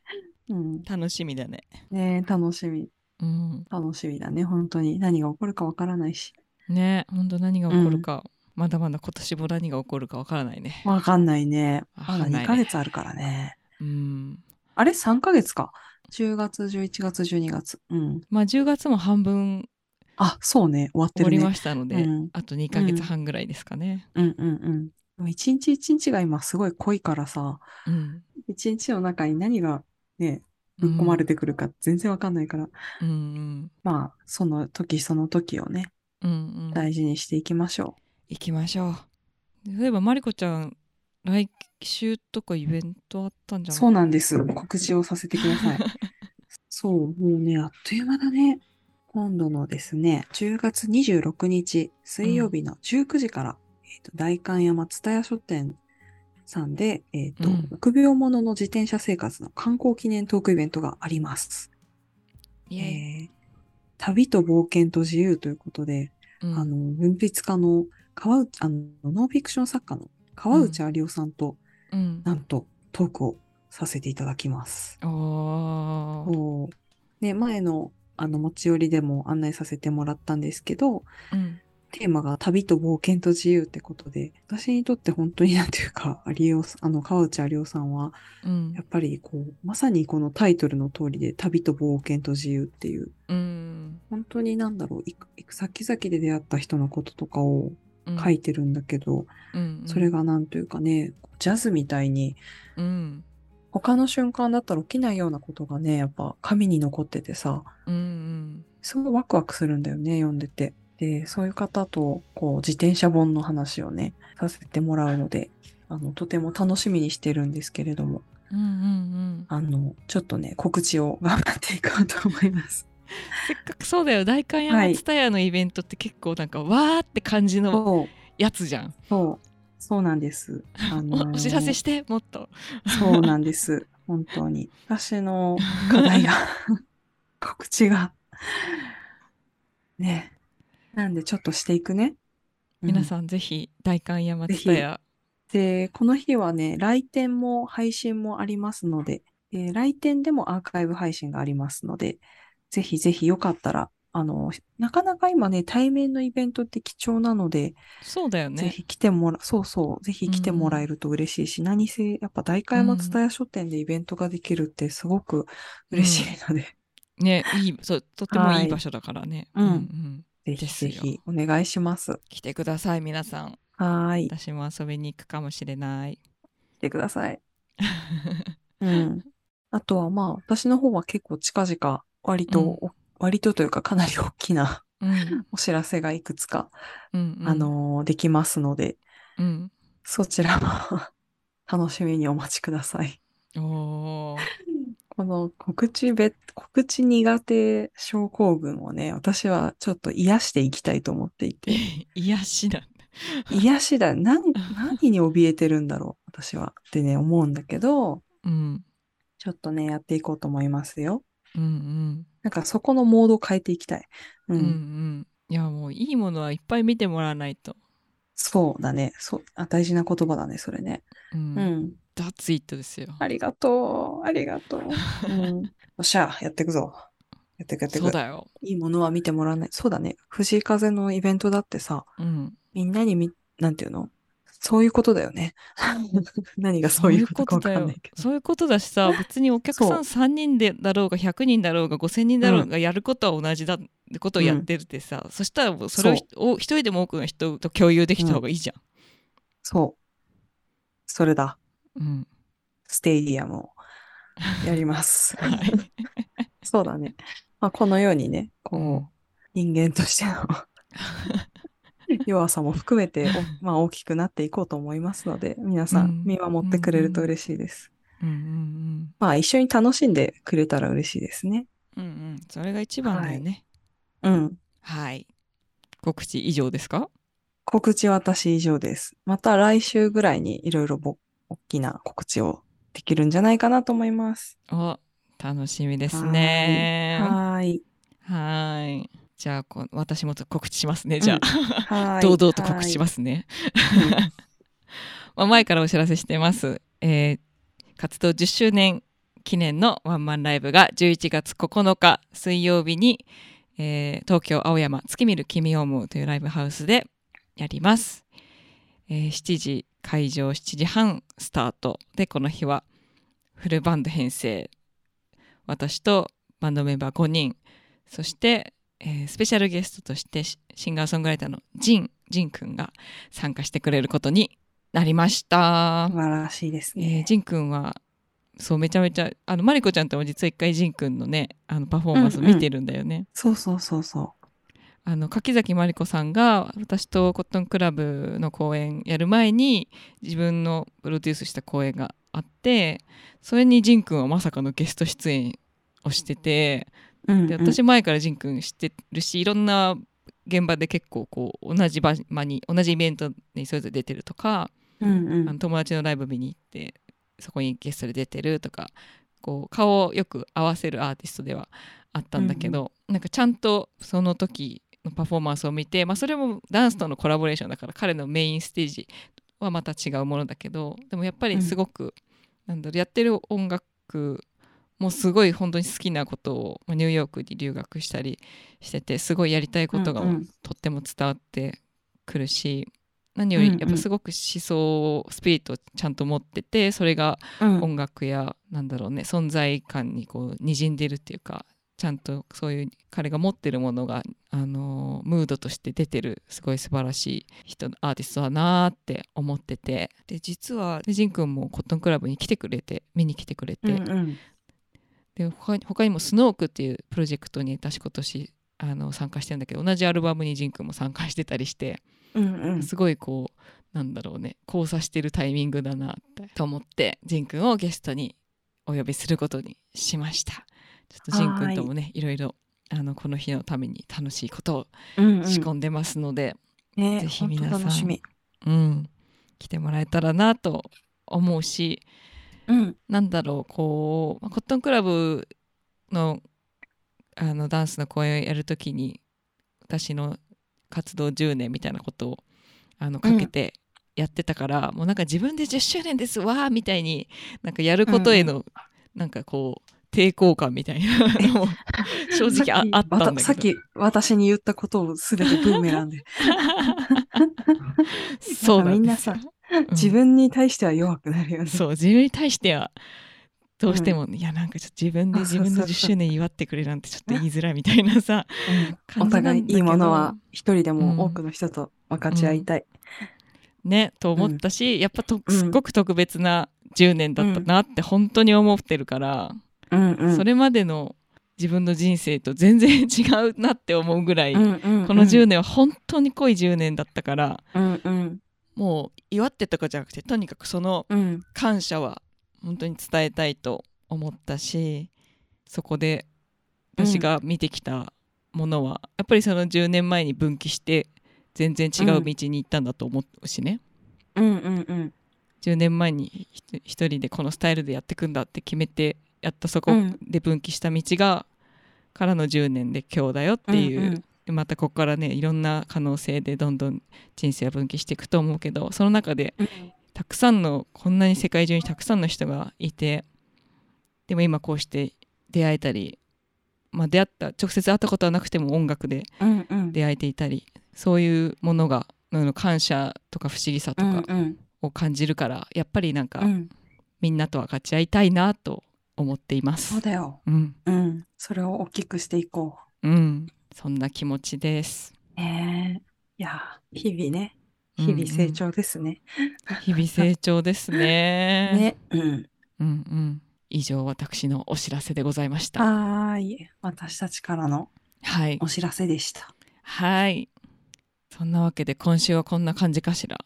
B: うん。
C: 楽しみだね
B: ねえ、楽しみ。
C: うん
B: 楽しみだね。本当に。何が起こるかわからないし。
C: ね本当何が起こるか、まだまだ今年も何が起こるかわからないね
B: わかんないね。まだ
C: わかんないね
B: 2ヶ月あるからね。
C: うん
B: あれ ?3 ヶ月か？10月、11月、12月。うん。
C: まあ10月も半分
B: あ、そうね。終わって
C: 終わり
B: るね。
C: ましたので、
B: うん
C: あと2ヶ月半ぐらいですかね。
B: うんうんうん。一日一日が今すごい濃いからさ、
C: うん。
B: 一日の中に何がね、ぶっ込まれてくるか全然わかんないから、
C: うんうん
B: まあ、その時その時をね、
C: うんうん。
B: 大事にしていきましょ
C: 行きましょう。例えばマリコちゃん来週とかイベントあったんじ
B: う。
C: ゃない？
B: そうなんです。告知をさせてください。そう、もうね、あっという間だね。今度のですね、10月26日水曜日の19時から、えっと代官山蔦屋書店さんで、えっ、と、
C: うん。
B: 臆病者の自転車生活の観光記念トークイベントがあります。えー旅と冒険と自由ということで、
C: うん。
B: あの、文筆家の川内、あの、ノンフィクション作家の川内有夫さんと、
C: うん。
B: なんとトークをさせていただきます。前のあの持ち寄りでも案内させてもらったんですけど、
C: うん
B: テーマが旅と冒険と自由ってことで、私にとって本当になんていうか、有夫さんあの、川内有夫さんは、
C: うん。
B: やっぱりこう、まさにこのタイトルの通りで、旅と冒険と自由っていう、
C: うん。
B: 本当になんだろう、行く先々で出会った人のこととかを
C: うん。
B: 書いてるんだけど、
C: うん
B: それがなんというかね、ジャズみたいに、
C: うん。
B: 他の瞬間だったら起きないようなことがね、やっぱ紙に残っててさ、
C: うんうん。
B: すごいワクワクするんだよね、読んでて。で、そういう方と、こう、自転車本の話をね、させてもらうので、あの、とても楽しみにしてるんですけれども、
C: うんうんうん
B: あの、ちょっとね、告知を頑張っていこうと思います。
C: せっかくそうだよ代官
B: はい
C: 山蔦屋のイベントって結構なんかわーって感じのやつじゃん。
B: そう、そうなんです。あのー
C: お お知らせしてもっと。
B: そうなんです。本当に。私の課題が、告知が。ね。なんでちょっとしていくね。ん。
C: 皆さんぜひ代官山蔦屋
B: で、この日はね、来店も配信もありますので、えー来店でもアーカイブ配信がありますので、ぜひぜひよかったら、あの、なかなか今ね、対面のイベントって貴重なので、
C: そうだよね。
B: ぜひ来てもら、そうそう、ぜひ来てもらえると嬉しいし、何せ、やっぱ大会松田屋書店でイベントができるってすごく嬉しいので、
C: ねいいそうとてもい
B: はい
C: い場所だからね。
B: うん
C: ん
B: ぜひぜひお願いします。
C: 来てください皆さん。
B: はーい、
C: 私も遊びに行くかもしれない。
B: 来てください。うん。あとはまあ、私の方は結構近々、割と、
C: うん
B: お割とというかかなり大きな
C: うん
B: お知らせがいくつか、
C: うんうん
B: あのーできますので、
C: うん、
B: そちらも 楽しみにお待ちください。
C: おー
B: この告知べ、告知苦手症候群をね、私はちょっと癒していきたいと思っていて、
C: 癒しだ。
B: 癒しだ、何、何に怯えてるんだろう、私は。ってね、思うんだけど、
C: うん
B: ちょっとね、やっていこうと思いますよ。
C: うんうん
B: なんかそこのモードを変えていきたい。う。
C: うんんうん。いやもういいものはいっぱい見てもらわないと。
B: そうだね。そう、あ、大事な言葉だね、それね。
C: うん。
B: うん。
C: ダツイートですよ。
B: ありがとう。ありがとう。うん。よっしゃ、やっていくぞ。やっていくやっていく。
C: そうだよ。
B: いいものは見てもらわない。そうだね。藤井風のイベントだってさ、
C: うん
B: みんなにみ、なんていうの？そういうことだよね。何がそういうことかわかんないけど。
C: そういうことだしさ別にお客さん3人でだろうが100人だろうが5,000人だろうがやることは同じだってことをやってるってさ、うん、そしたらそれを一人でも多くの人と共有できた方がいいじゃん。うん、
B: そうそれだ。
C: うん、
B: ステディアムをやります。はい、そうだね。まあ、このようにねこう、うん、人間としての 弱さも含めて、まあ、大きくなっていこうと思いますので、皆さん見守ってくれると嬉しいです。まあ、一緒に楽しんでくれたら嬉しいですね。
C: うんうん、それが一番だよね。
B: はい、うん。
C: はい。告知以上ですか？
B: 告知私以上です。また来週ぐらいにいろいろ大きな告知をできるんじゃないかなと思います。
C: お、楽しみですね。
B: はい。
C: はい。じゃあこ私も告知しますねじゃあ、うん、堂々と告知しますね、まあ、前からお知らせしてます、えー、活動10周年記念のワンマンライブが11月9日水曜日に、えー、東京青山月見る君を思うというライブハウスでやります、えー、7時会場7時半スタートでこの日はフルバンド編成私とバンドメンバー5人そしてえー、スペシャルゲストとしてシンガーソングライターのジン、ジンくんが参加してくれることになりました。
B: 素晴らしいですね。
C: えー、ジンくんは、そう、めちゃめちゃ、あの、マリコちゃんとも実は一回ジンくんのね、あの、パフォーマンス見てるんだよね。うんうん、
B: そうそうそうそう。
C: あの柿崎まりこさんが私とコットンクラブの公演やる前に自分のプロデュースした公演があってそれにジンくんはまさかのゲスト出演をしててで私前から仁君知ってるしいろんな現場で結構こう同じ場に同じイベントにそれぞれ出てるとか、
B: うんうん、
C: あの友達のライブ見に行ってそこにゲストで出てるとかこう顔をよく合わせるアーティストではあったんだけど、うん、なんかちゃんとその時のパフォーマンスを見て、まあ、それもダンスとのコラボレーションだから彼のメインステージはまた違うものだけどでもやっぱりすごく、うん、なんだろうやってる音楽もうすごい本当に好きなことをニューヨークに留学したりしててすごいやりたいことがとっても伝わってくるし、うんうん、何よりやっぱすごく思想スピリットをちゃんと持っててそれが音楽や、うん、なんだろうね存在感にこうにじんでるっていうかちゃんとそういう彼が持ってるものが、あのー、ムードとして出てるすごい素晴らしい人アーティストだなって思ってて。で実はジン君もコットンクラブに来てくれて見に来てくれて、
B: うんうん、
C: で他他にもスノークっていうプロジェクトに私今年あの参加してるんだけど同じアルバムにジンくんも参加してたりして、
B: うんうん、
C: すごいこうなんだろうね交差してるタイミングだなと思ってジンくんをゲストにお呼びすることにしましたちょっとジンくんともねい。ろいろあのこの日のために楽しいことを仕込んでますので、
B: うんうん、
C: ぜひ皆さん、うん、来てもらえたらなと思うし
B: うん、
C: なんだろうこうコットンクラブのあのダンスの公演をやるときに私の活動10年みたいなことをあのかけてやってたから、うん、もうなんか自分で10周年ですわーみたいになんかやることへの、うん、なんかこう抵抗感みたいなのも正直ああったんだけど。
B: さっき私に言ったことを全てブーメランで
C: そう
B: みんなさ自分に対しては弱くなるよね。
C: そう自分に対してはどうしても、うん、いやなんかちょっと自分で自分の10周年祝ってくれなんてちょっと言いづらいみたいなさ、
B: うん、お互いいいものは一人でも多くの人と分かち合いたい。
C: うん、ねと思ったし、やっぱとすっごく特別な10年だったなって本当に思ってるから、
B: うんうん、
C: それまでの自分の人生と全然違うなって思うぐらい、この10年は本当に濃い10年だったから、
B: うんうん、
C: もう祝ってとかじゃなくてとにかくその感謝は本当に伝えたいと思ったし、そこで私が見てきたものは、やっぱりその10年前に分岐して全然違う道に行ったんだと思うしね、
B: うんうんうん。
C: 10年前に一人でこのスタイルでやっていくんだって決めてやったそこで分岐した道が、からの10年で今日だよっていう。またここからねいろんな可能性でどんどん人生は分岐していくと思うけどその中で、たくさんのこんなに世界中にたくさんの人がいてでも今こうして出会えたり、まあ、出会った直接会ったことはなくても音楽で出会えていたり、うんうん、そういうものがの感謝とか不思議さとかを感じるから、やっぱりなんか、みんなと分かち合いたいなと思っています。
B: そうだよ。
C: うん。
B: うん。それを大きくしていこ
C: う。うん。そんな気持ちです。
B: えー、いや、日々ね、日々成長ですね。
C: うんうん、日々成長ですね。
B: ね。うん。
C: うんうん。以上、私のお知らせでございました。
B: はい。私たちからのお知らせでした。
C: はい。そんなわけで、今週はこんな感じかしら？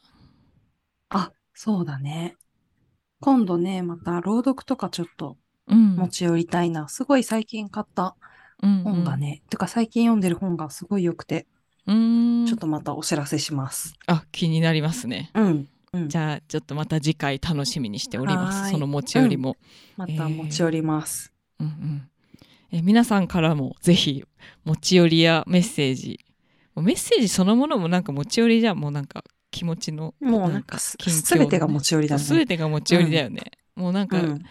B: あ、そうだね。今度ね、また朗読とかちょっと持ち寄りたいな。うん、すごい最近買った本がね、うん。うん、てか最近読んでる本がすごい良くて、
C: うん。
B: ちょっとまたお知らせします。
C: あ、気になりますね。
B: うん。
C: うん、じゃあちょっとまた次回楽しみにしております。その持ち寄りも、
B: うん、また持ち寄ります。
C: えー、うんうん。え皆さんからもぜひ持ち寄りやメッセージ。メッセージそのものもなんか持ち寄りじゃん。もうなんか気持ちの。
B: もうなんかすべてが持ち寄りだね。
C: すべてが持ち寄りだよね、うん、もうなんか、うん、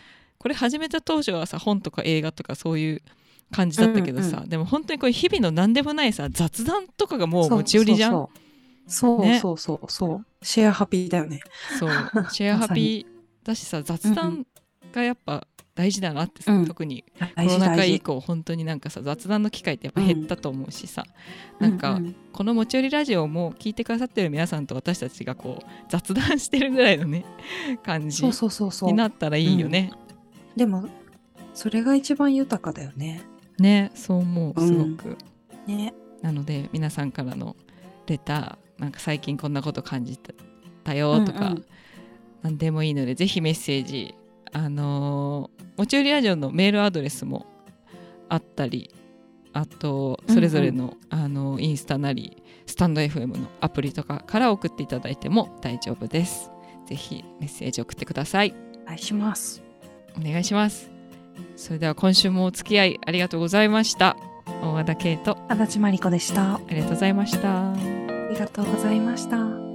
C: これ始めた当初はさ本とか映画とかそういう感じだったけどさ、うんうん、でも本当にこう日々の何でもないさ雑談とかがもう持ち寄りじゃん。
B: そうそうそう。そうそうシェアハピーだよね。
C: そう。シェアハピーだしさ雑談がやっぱ大事だなってさ、うん、特にコロナ禍以降本当になんかさ雑談の機会ってやっぱ減ったと思うしさ、うん、なんか、この「持ち寄りラジオ」も聞いてくださってる皆さんと私たちがこう雑談してるぐらいのね感じになったらいいよね。
B: でもそれが一番豊かだよね。
C: ねそう思うすごく。
B: ね、
C: なので皆さんからのレターなんか最近こんなこと感じたよとか、うんうん、何でもいいのでぜひメッセージあのー、持ち寄りラジオのメールアドレスもあったりあとそれぞれのうんうん、あのインスタなりスタンド FM のアプリとかから送っていただいても大丈夫です。ぜひメッセージ送ってください。
B: お願いします。
C: お願いします。それでは今週もお付き合いありがとうございました。大和田圭と
B: 足立真理子でした。あ
C: りがとうございました。あ
B: りがとうございました。